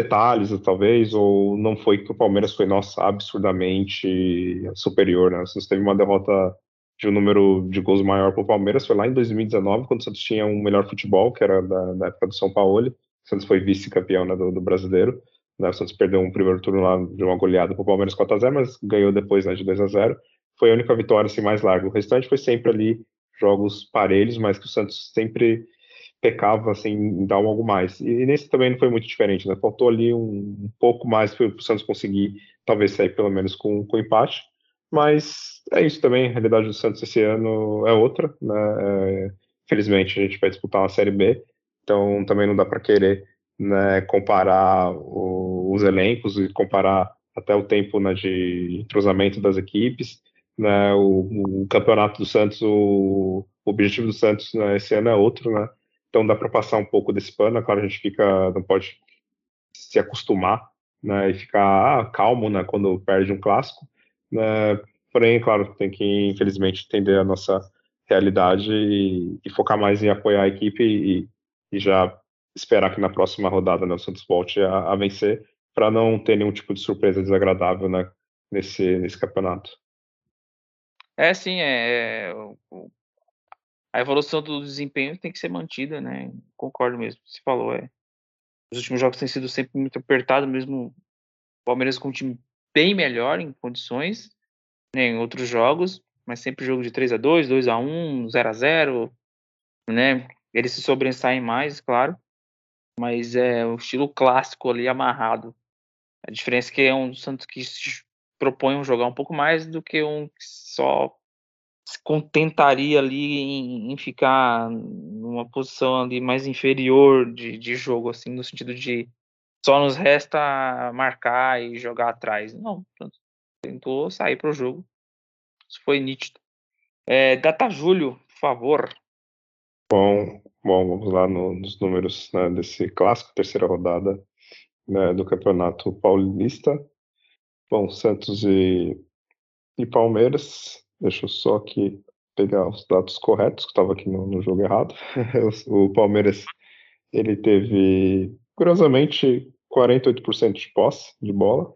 detalhes, talvez, ou não foi que o Palmeiras foi, nossa, absurdamente superior, né? Se teve uma derrota de um número de gols maior para o Palmeiras, foi lá em 2019, quando o Santos tinha um melhor futebol, que era da, da época do São Paulo. O Santos foi vice-campeão né, do, do, brasileiro. Né? O Santos perdeu um primeiro turno lá de uma goleada para o Palmeiras 4x0, mas ganhou depois né, de 2x0. Foi a única vitória assim, mais larga. O restante foi sempre ali jogos parelhos, mas que o Santos sempre pecava assim, em dar algo mais. E, nesse também não foi muito diferente, né? Faltou ali um, um pouco mais para o Santos conseguir, talvez, sair pelo menos com, com empate. Mas é isso também, a realidade do Santos esse ano é outra, né? É, felizmente a gente vai disputar uma Série B, então também não dá para querer né, comparar o, os elencos e comparar até o tempo né, de entrosamento das equipes. Né, o, o campeonato do Santos, o, o objetivo do Santos né, esse ano é outro, né? Então dá para passar um pouco desse pano, é claro, a gente fica, não pode se acostumar né, e ficar ah, calmo né, quando perde um clássico. Né, porém, claro, tem que, infelizmente, entender a nossa realidade e, e focar mais em apoiar a equipe e, e, já esperar que na próxima rodada né, o Santos volte a, a vencer para não ter nenhum tipo de surpresa desagradável né, nesse, nesse campeonato. É, sim, é, é a evolução do desempenho tem que ser mantida, né? Concordo mesmo. Você falou, é. Os últimos jogos têm sido sempre muito apertados, mesmo o Palmeiras com um time bem melhor em condições, né, em outros jogos, mas sempre jogo de 3 a 2 2 a 1 0 a 0 né? Eles se sobressaem mais, claro, mas é o estilo clássico ali amarrado. A diferença é que é um Santos que se propõe a jogar um pouco mais do que um que só se contentaria ali em, em, ficar numa posição ali mais inferior de, de jogo, assim, no sentido de só nos resta marcar e jogar atrás. Não, tentou sair para o jogo. Isso foi nítido. É, data Júlio, por favor. Bom, bom vamos lá no, nos números né, desse clássico, terceira rodada né, do Campeonato Paulista. Bom, Santos e, e Palmeiras. Deixa eu só aqui pegar os dados corretos, que estava aqui no, no, jogo errado. o Palmeiras ele teve, curiosamente, 48% de posse de bola,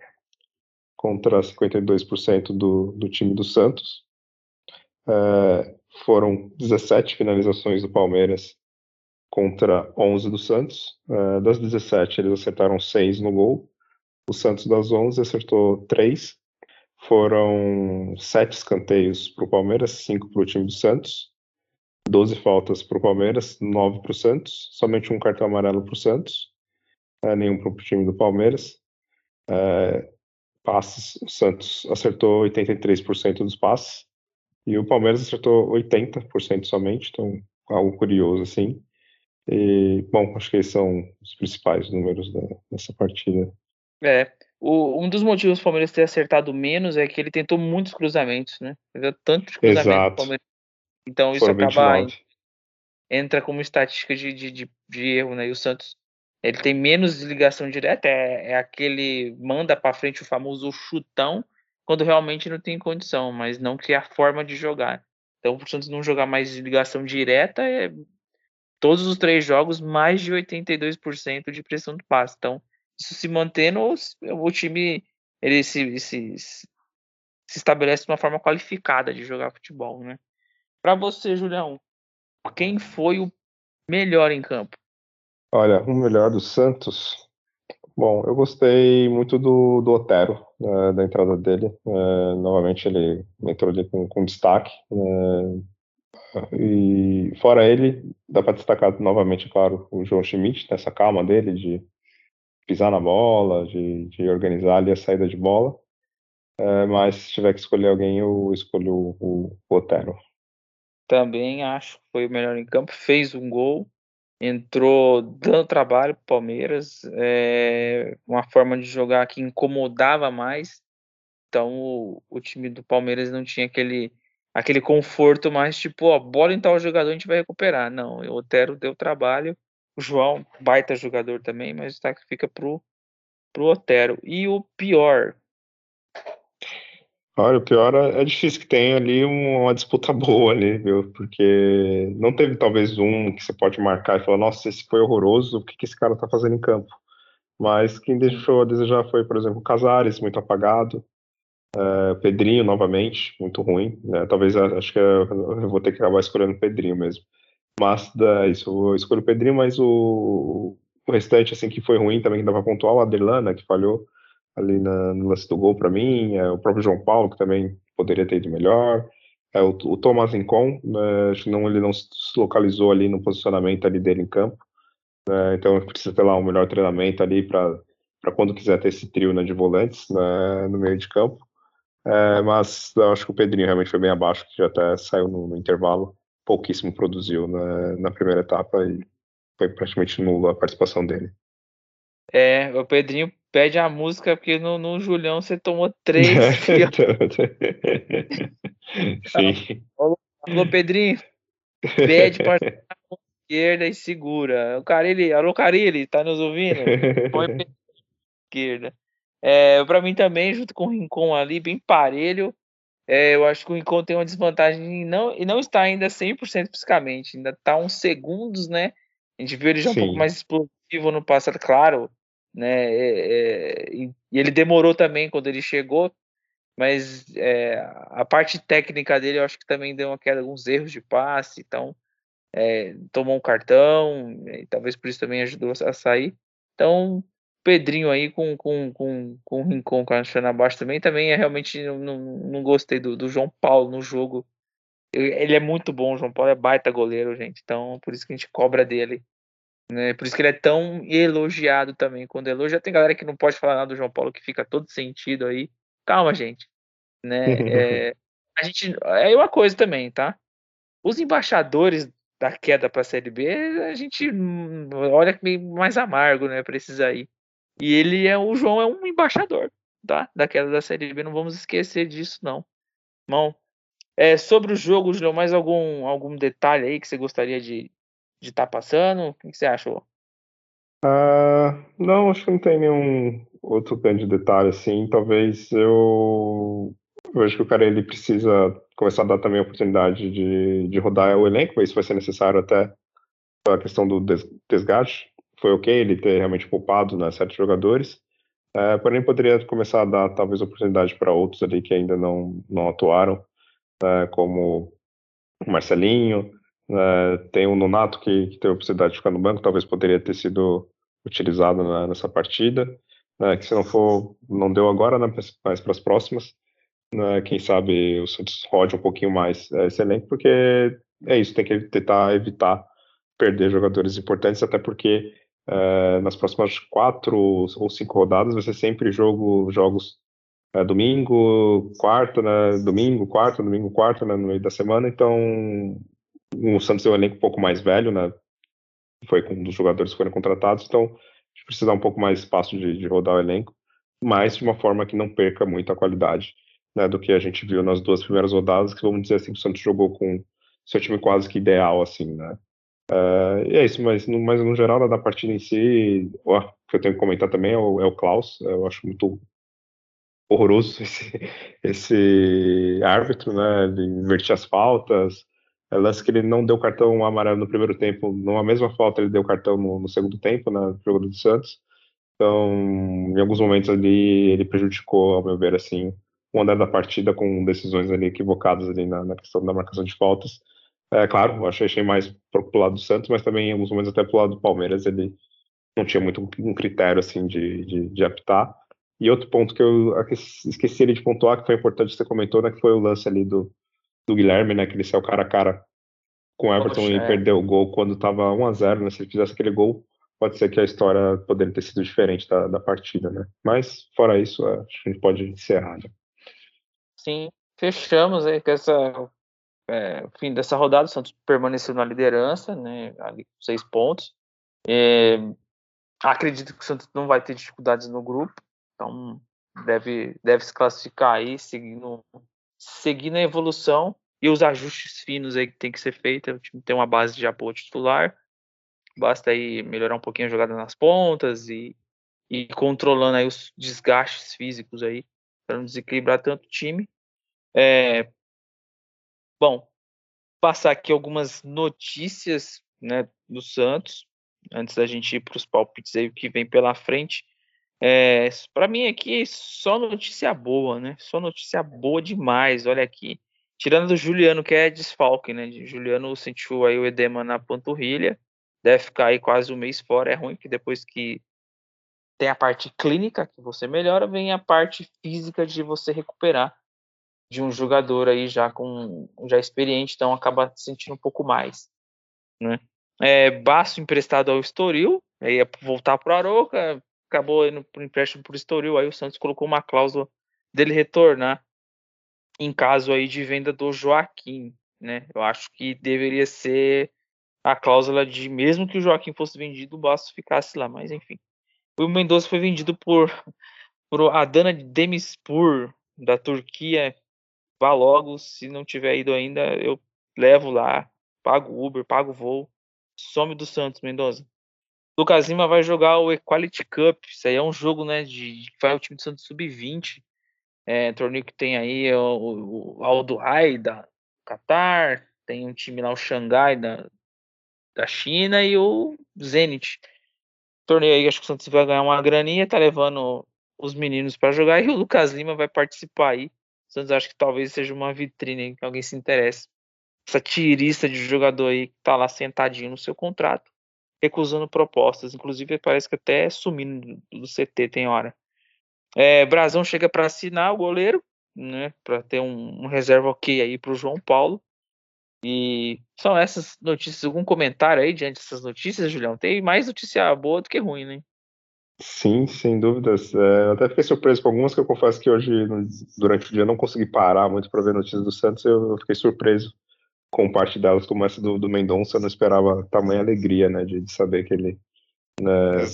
contra 52% do, do time do Santos. É, foram 17 finalizações do Palmeiras contra 11 do Santos. É, das 17, eles acertaram 6 no gol. O Santos das 11 acertou 3. Foram 7 escanteios para o Palmeiras, 5 para o time do Santos. 12 faltas para o Palmeiras, 9 para o Santos. Somente um cartão amarelo para o Santos. É, nenhum para o time do Palmeiras. É, passes, o Santos acertou 83% dos passes e o Palmeiras acertou 80% somente, então algo curioso assim. E, bom, acho que esses são os principais números da, dessa partida. É, o, um dos motivos do Palmeiras ter acertado menos é que ele tentou muitos cruzamentos, né? Ele tantos cruzamentos Palmeiras. Então isso Foram acaba 29. entra como estatística de, de, de, de erro, né? E o Santos ele tem menos ligação direta, é, é aquele manda para frente o famoso chutão quando realmente não tem condição, mas não que é a forma de jogar. Então, por Santos não jogar mais ligação direta, é todos os três jogos mais de 82% de pressão do passe. Então, isso se mantendo, o time ele se, se, se estabelece de uma forma qualificada de jogar futebol, né? Para você, Julião, quem foi o melhor em campo? Olha, o melhor do Santos. Bom, eu gostei muito do, do Otero, né, da entrada dele. É, novamente, ele entrou ali com, com destaque. É, e fora ele, dá para destacar novamente, claro, o João Schmidt, nessa calma dele de pisar na bola, de, de organizar ali a saída de bola. É, mas se tiver que escolher alguém, eu escolho o, o Otero. Também acho que foi o melhor em campo, fez um gol entrou dando trabalho para o Palmeiras, é, uma forma de jogar que incomodava mais. Então o, o, time do Palmeiras não tinha aquele, aquele conforto mais tipo, ó, bola em tal jogador a gente vai recuperar. Não, o Otero deu trabalho, o João, baita jogador também, mas o destaque fica pro, pro Otero. E o pior, Olha, o pior é, é difícil que tenha ali uma disputa boa ali, viu? Porque não teve talvez um que você pode marcar e falar, nossa, esse foi horroroso, o que, que esse cara tá fazendo em campo? Mas quem deixou a desejar foi, por exemplo, o Casares, muito apagado, é, Pedrinho, novamente, muito ruim, né? Talvez, acho que eu vou ter que acabar escolhendo o Pedrinho mesmo. Mas, é isso, eu escolho o Pedrinho, mas o, o restante, assim, que foi ruim também, que dava pra pontuar, o Adelana, que falhou, ali na, no lance do gol para mim, é, o próprio João Paulo, que também poderia ter ido melhor, é, o, o Thomas Incon, né, acho que não, ele não se localizou ali no posicionamento ali dele em campo, né, então precisa ter lá um melhor treinamento ali para quando quiser ter esse trio né, de volantes né, no meio de campo. É, mas eu acho que o Pedrinho realmente foi bem abaixo, que já até saiu no, no intervalo, pouquíssimo produziu na, na primeira etapa e foi praticamente nula a participação dele. É, o Pedrinho pede a música, porque no, no Julião você tomou três. Sim. Alô, Pedrinho, pede para esquerda e segura. O Carilli, alô Carilli, tá nos ouvindo? Põe esquerda. É, para mim também, junto com o Rincon ali, bem parelho. É, eu acho que o Rincon tem uma desvantagem e não, e não está ainda 100% fisicamente, ainda está uns segundos, né? A gente viu ele já Sim. um pouco mais explosivo no passado, claro né? É, é, e ele demorou também quando ele chegou, mas é, a parte técnica dele eu acho que também deu queda, alguns erros de passe, então é, tomou um cartão, e talvez por isso também ajudou a sair. Então, Pedrinho aí com, com, com, com o Rincon achando abaixo também, também é realmente não, não, não gostei do, do João Paulo no jogo. Ele é muito bom, o João Paulo é baita goleiro, gente. Então, por isso que a gente cobra dele. Né? Por isso que ele é tão elogiado também. Quando elogia, tem galera que não pode falar nada do João Paulo, que fica todo sentido aí. Calma, gente. Né? É, a gente. É uma coisa também, tá? Os embaixadores da queda para a Série B, a gente hum, olha meio mais amargo, né? Precisa aí. E ele é o João é um embaixador, tá? Da queda da Série B, não vamos esquecer disso, não. Bom, é, sobre o jogo, João, mais algum, algum detalhe aí que você gostaria de estar de tá passando? O que você achou? Uh, não, acho que não tem nenhum outro grande detalhe assim. Talvez eu acho que o cara ele precisa começar a dar também a oportunidade de, de rodar o elenco, isso vai ser necessário até pela questão do desgaste. Foi ok ele ter realmente poupado né, certos jogadores, é, porém poderia começar a dar talvez oportunidade para outros ali que ainda não, não atuaram, é, como o Marcelinho, é, tem o Nonato que, que teve a oportunidade de ficar no banco, talvez poderia ter sido utilizado né, nessa partida, é, que se não for, não deu agora, né, mas para as próximas né, quem sabe o Santos rode um pouquinho mais é, esse elenco, porque é isso, tem que tentar evitar perder jogadores importantes, até porque é, nas próximas quatro ou cinco rodadas vai ser sempre jogo, jogos é, domingo, quarta, né, domingo, quarta, domingo, quarta, né, no meio da semana, então o Santos é um elenco um pouco mais velho, né, foi com um dos jogadores que foram contratados, então a gente precisa dar um pouco mais espaço de, de rodar o elenco, mas de uma forma que não perca muito a qualidade né, do que a gente viu nas duas primeiras rodadas, que vamos dizer assim, o Santos jogou com seu time quase que ideal, assim, né. Uh, e é isso, mas mas no geral, da partida em si, o que eu tenho que comentar também é o, é o Klaus, eu acho muito horroroso esse, esse árbitro, né, ele invertia as faltas, é lance que ele não deu cartão amarelo no primeiro tempo, numa mesma falta ele deu cartão no, no segundo tempo, né, no jogo do Santos, então, em alguns momentos ali, ele prejudicou, ao meu ver, assim, o andar da partida com decisões ali equivocadas ali na, na questão da marcação de faltas. É claro, eu achei, achei mais pro, pro lado do Santos, mas também em alguns momentos até pro lado do Palmeiras ele não tinha muito um critério assim de, de, de apitar. E outro ponto que eu esqueci de pontuar, que foi importante você comentou, né, que foi o lance ali do, do Guilherme, né, que ele saiu cara a cara com o Everton Poxa, e é. perdeu o gol quando estava 1 a 0 né, se ele fizesse aquele gol, pode ser que a história poderia ter sido diferente da, da partida, né, mas fora isso, acho que a gente pode encerrar, né? Sim, fechamos aí com essa é, fim dessa rodada. O Santos permaneceu na liderança, né? Ali com seis pontos. É, acredito que o Santos não vai ter dificuldades no grupo, então deve, deve se classificar aí, seguindo, seguindo a evolução e os ajustes finos aí que tem que ser feito. O time tem uma base de apoio titular, basta aí melhorar um pouquinho a jogada nas pontas e, e controlando aí os desgastes físicos aí para não desequilibrar tanto o time. É, bom, passar aqui algumas notícias né, do Santos, antes da gente ir para os palpites aí, o que vem pela frente. É, para mim aqui, só notícia boa, né? Só notícia boa demais. Olha aqui. Tirando do Juliano, que é desfalque, né? Juliano sentiu aí o edema na panturrilha. Deve ficar aí quase um mês fora. É ruim que depois que tem a parte clínica que você melhora, vem a parte física de você recuperar de um jogador aí já com já experiente, então acaba sentindo um pouco mais, né? É, Baço emprestado ao Estoril, aí ia voltar para o Aroca, acabou indo para empréstimo para o Estoril, aí o Santos colocou uma cláusula dele retornar em caso aí de venda do Joaquim, né? Eu acho que deveria ser a cláusula de mesmo que o Joaquim fosse vendido, o Baço ficasse lá, mas enfim. O Mendonça foi vendido por, por Adana Demispur, da Turquia. Vá logo, se não tiver ido ainda, eu levo lá, pago Uber, pago voo. Some do Santos, Mendonça. Lucas Lima vai jogar o Equality Cup. Isso aí é um jogo, né, de vai o time do Santos sub-20. É, torneio que tem aí o, o Aldo Rai da Qatar, tem um time lá o Xangai da, da China e o Zenit torneio aí, acho que o Santos vai ganhar uma graninha, tá levando os meninos para jogar e o Lucas Lima vai participar aí. Santos acha que talvez seja uma vitrine que alguém se interesse. Essa tirista de jogador aí que tá lá sentadinho no seu contrato, recusando propostas. Inclusive, parece que até sumindo do CT tem hora. É, Brasão chega para assinar o goleiro, né? Para ter um, um reserva ok aí para o João Paulo. E são essas notícias. Algum comentário aí diante dessas notícias, Julião? Tem mais notícia boa do que ruim, né? Sim, sem dúvidas. É, até fiquei surpreso com algumas que eu confesso que hoje, durante o dia, não consegui parar muito para ver notícias do Santos. Eu, eu, fiquei surpreso com parte delas, como essa do, do Mendonça. Eu não esperava tamanha alegria, né, de, de saber que ele né,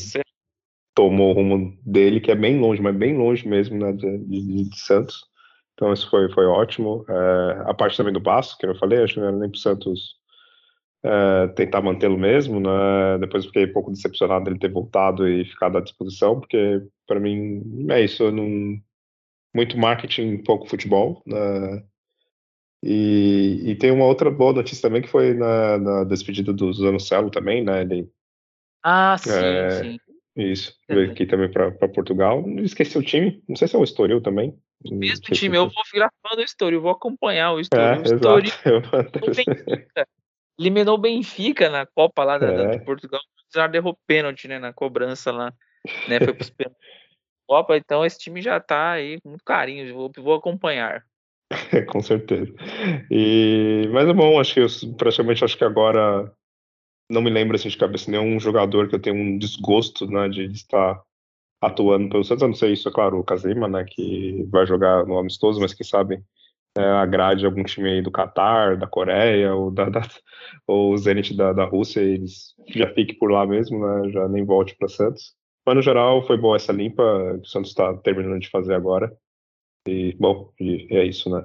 tomou o rumo dele, que é bem longe, mas bem longe mesmo, né, de, de, de Santos. Então isso foi, foi ótimo. É, a parte também do passo, que eu falei, acho que não era nem para o Santos é, tentar mantê-lo mesmo, né? Depois fiquei um pouco decepcionado ele ter voltado e ficado à disposição, porque para mim é isso, não... muito marketing, pouco futebol, né? E, e, tem uma outra boa notícia também que foi na, na despedida do Zanocelo também, né? Ele, ah, sim, é, sim. Isso, veio aqui também para Portugal. Esqueci o time, não sei se é o Estoril também. O mesmo time, eu vou virar fã do Estoril, vou acompanhar o Estoril. É, o Estoril eliminou o Benfica na Copa lá da, é. de Portugal, já derrubou pênalti, né, na cobrança lá, né, foi pros pênaltis. Copa, então esse time já tá aí com muito carinho, vou, vou acompanhar. com certeza. E, mas é bom, acho que eu, praticamente acho que agora não me lembro assim de cabeça nenhum jogador que eu tenho um desgosto né, de, estar atuando pelo Santos. Eu não sei isso, é claro, o Kazima, né, que vai jogar no amistoso, mas quem sabe é, agrade algum time aí do Catar, da Coreia ou, da, da, ou o Zenit da, da Rússia, eles já fiquem por lá mesmo, né, já nem volte para Santos. Mas no geral foi boa essa limpa que o Santos está terminando de fazer agora. E, bom, é isso, né?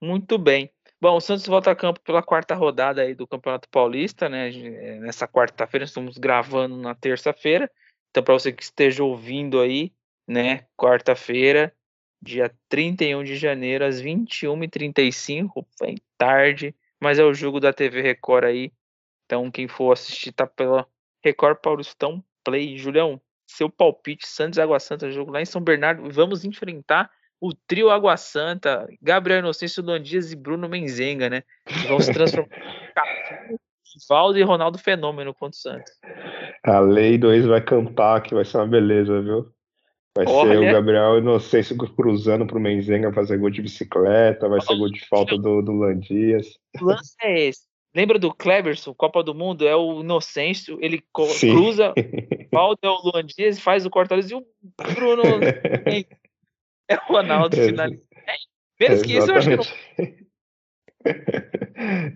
Muito bem. Bom, o Santos volta a campo pela quarta rodada aí do Campeonato Paulista, né? É, nessa quarta-feira, estamos gravando na terça-feira. Então, para você que esteja ouvindo aí, né? Quarta-feira, dia 31 de janeiro, às 21h35, bem tarde, mas é o jogo da TV Record aí. Então, quem for assistir, tá pela Record Paulistão Play. Julião, seu palpite, Santos Água Santa, jogo lá em São Bernardo. Vamos enfrentar o trio Água Santa, Gabriel Inocêncio, Luan Dias e Bruno Menzenga, né? Vão se transformar em Valdo e Ronaldo Fenômeno contra o Santos. A Lei 2 vai cantar, que vai ser uma beleza, viu? Vai Olha. ser o Gabriel Inocêncio cruzando pro Menzenga fazer gol de bicicleta, vai ser gol de falta do, do Landias. O lance é esse. Lembra do Cleberson, Copa do Mundo? É o Inocêncio, ele Sim. cruza, falta é o Luan Dias, faz o corta e o Bruno É o Ronaldo é, finalizando. É, menos que isso, eu acho que não.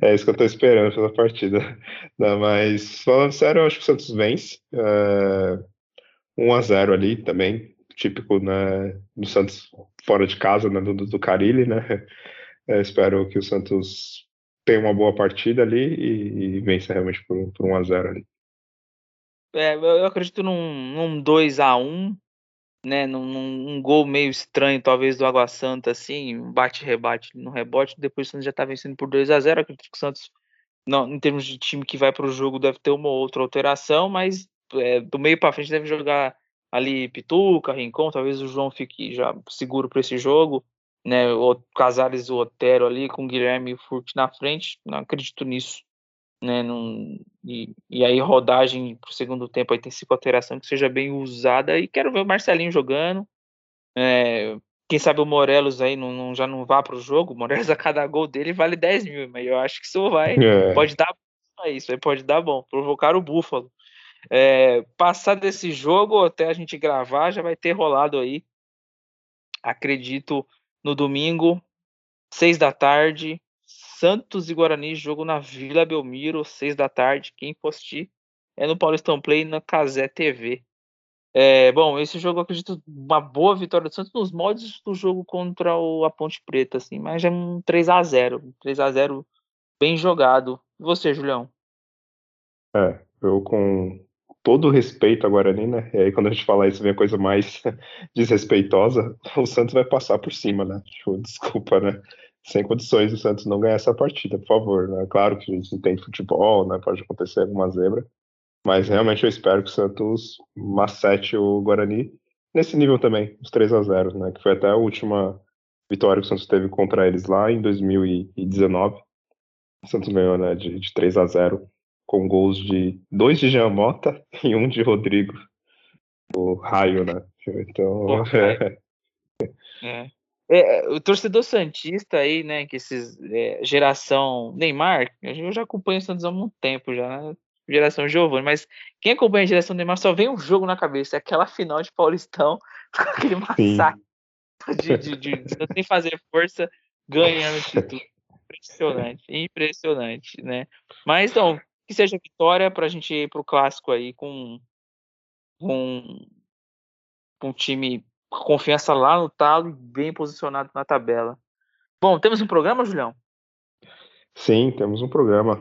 É isso que eu tô esperando pela partida. Não, mas falando sério, eu acho que o Santos vence. É, 1x0 ali também. Típico né, do Santos fora de casa, né, do, do Carilli, né? É, espero que o Santos tenha uma boa partida ali e, e vença realmente por, por 1x0 ali. É, eu acredito num, num 2x1 né, num, num, gol meio estranho, talvez do Água Santa, assim, bate-rebate no rebote, depois o Santos já tá vencendo por 2 a 0 Acredito que o Santos, não, em termos de time que vai para o jogo, deve ter uma outra alteração, mas é, do meio para frente deve jogar ali Pituca, Rincon, talvez o João fique já seguro para esse jogo, né, o Casares o Otero ali, com o Guilherme e o Furt na frente, não acredito nisso né? E, e aí rodagem para o segundo tempo aí tem cinco alteração que seja bem usada e quero ver o Marcelinho jogando. É, quem sabe o Morelos aí não, não já não vá para o jogo. O Morelos a cada gol dele vale 10 mil, mas eu acho que isso vai é. pode dar isso aí pode dar bom, provocar o Búfalo. É, passar desse jogo até a gente gravar já vai ter rolado aí. Acredito no domingo, seis da tarde, Santos e Guarani, jogo na Vila Belmiro, seis da tarde. Quem assistir é no Paulistão Play na Casé TV. É, bom, esse jogo eu acredito uma boa vitória do Santos nos moldes do jogo contra o, a Ponte Preta, assim, mas é um 3 a 0 um 3 a 0 bem jogado. E você, Julião? É, eu com todo respeito a Guarani, né? E aí quando a gente fala isso vem a coisa mais desrespeitosa, o Santos vai passar por cima, né? Tipo, desculpa, né? sem condições o Santos não ganhar essa partida, por favor. Né? Claro que a gente entende futebol, né? pode acontecer alguma zebra, mas realmente eu espero que o Santos macete o Guarani nesse nível também, os 3 a 0 né? que foi até a última vitória que o Santos teve contra eles lá em 2019. O Santos ganhou né, de, de 3 a 0 com gols de dois de Jean Mota e um de Rodrigo, o Raio, né? Então, oh, é. é. É, o torcedor Santista aí, né, que esses é, geração Neymar, eu já acompanho o Santos há muito tempo já, né? geração Giovanni, mas quem acompanha a geração Neymar só vem um jogo na cabeça, é aquela final de Paulistão, com aquele massacre de, de, de, de, sem fazer força, ganhando título. Impressionante, impressionante, né? Mas então, que seja vitória para a gente ir para o clássico aí com, com, com um time com confiança lá no talo e bem posicionado na tabela. Bom, temos um programa, Julião? Sim, temos um programa.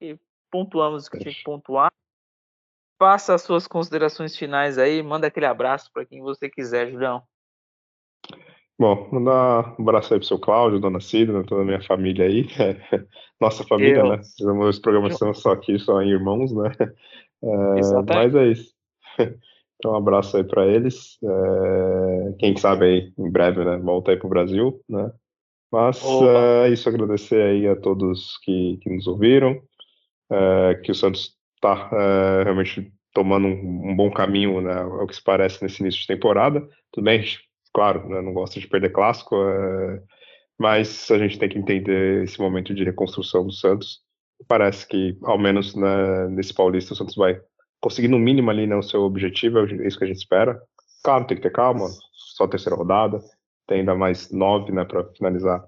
E pontuamos o que tinha que pontuar. Faça as suas considerações finais aí, manda aquele abraço para quem você quiser, Julião. Bom, mandar um abraço aí pro seu Cláudio, dona Cida, toda a minha família aí. Nossa família, Eu. né? Os programas são só aqui, só em irmãos, né? É, mas é isso. Então, um abraço aí para eles. É, quem sabe aí, em breve, né? Volta aí pro Brasil, né? Mas é isso, agradecer aí a todos que, que nos ouviram. É, que o Santos está é, realmente tomando um, um, bom caminho, né? É o que se parece nesse início de temporada. Tudo bem, claro, né, não gosta de perder clássico, é, mas a gente tem que entender esse momento de reconstrução do Santos. Parece que, ao menos né, nesse Paulista, o Santos vai conseguir no mínimo ali né, o seu objetivo, é isso que a gente espera. Claro, tem que ter calma, só a terceira rodada, tem ainda mais nove né, para finalizar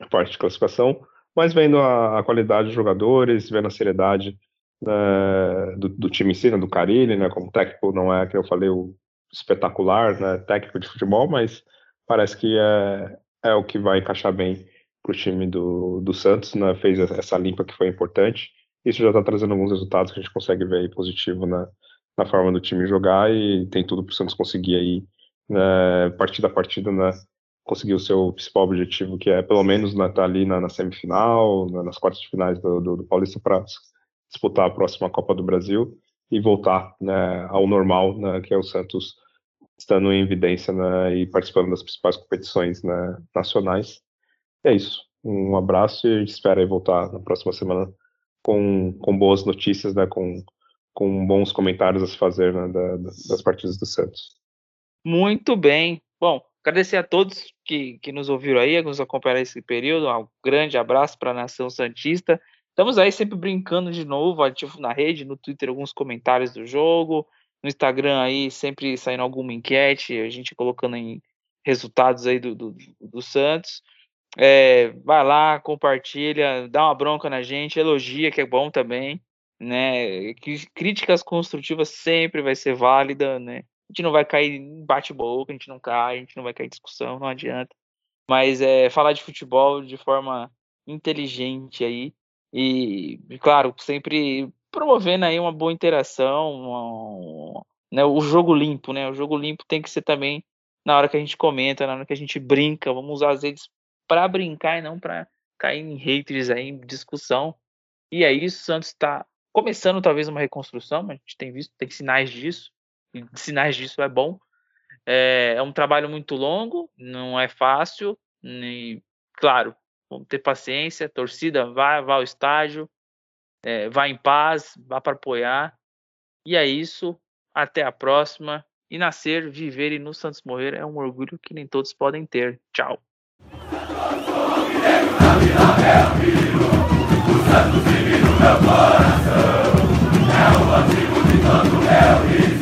a parte de classificação, mas vendo a, a qualidade dos jogadores, vendo a seriedade né, do, do, time em si, né, do Carilli, né, como técnico não é, que eu falei, o espetacular, né, técnico de futebol, mas parece que é, é o que vai encaixar bem para o time do, do Santos, né, fez essa limpa que foi importante. Isso já está trazendo alguns resultados que a gente consegue ver aí positivo na, na forma do time jogar e tem tudo para o Santos conseguir aí, né, partida a partida, né, conseguir o seu principal objetivo, que é pelo menos estar né, tá ali na, na semifinal, na, nas quartas de finais do, do, do Paulista para disputar a próxima Copa do Brasil e voltar né, ao normal, né, que é o Santos estando em evidência né, e participando das principais competições né, nacionais. É isso. Um abraço e aí voltar na próxima semana com, com boas notícias, né, com, com bons comentários a se fazer né, da, das partidas do Santos. Muito bem. Bom, agradecer a todos que, que nos ouviram aí, que nos acompanharam esse período. Um grande abraço para a Nação Santista. Estamos aí sempre brincando de novo, ativo na rede, no Twitter, alguns comentários do jogo, no Instagram aí, sempre saindo alguma enquete, a gente colocando em resultados aí do, do, do Santos. É, vai lá, compartilha, dá uma bronca na gente, elogia, que é bom também, né? Críticas construtivas sempre vai ser válida, né? A gente não vai cair em bate-boca, a gente não cai, a gente não vai cair em discussão, não adianta. Mas é falar de futebol de forma inteligente aí, e, claro, sempre promovendo aí uma boa interação, uma, né, o jogo limpo, né? O jogo limpo tem que ser também na hora que a gente comenta, na hora que a gente brinca, vamos usar as redes para brincar e não para cair em haters aí, em discussão. E é isso, o Santos está começando talvez uma reconstrução, mas a gente tem visto, tem sinais disso, e sinais disso é bom. É, é um trabalho muito longo, não é fácil, e, claro, Vamos ter paciência, torcida, vá, vá ao estádio, é, vá em paz, vá para apoiar. E é isso. Até a próxima. E nascer, viver e no Santos morrer é um orgulho que nem todos podem ter. Tchau. É o antigo de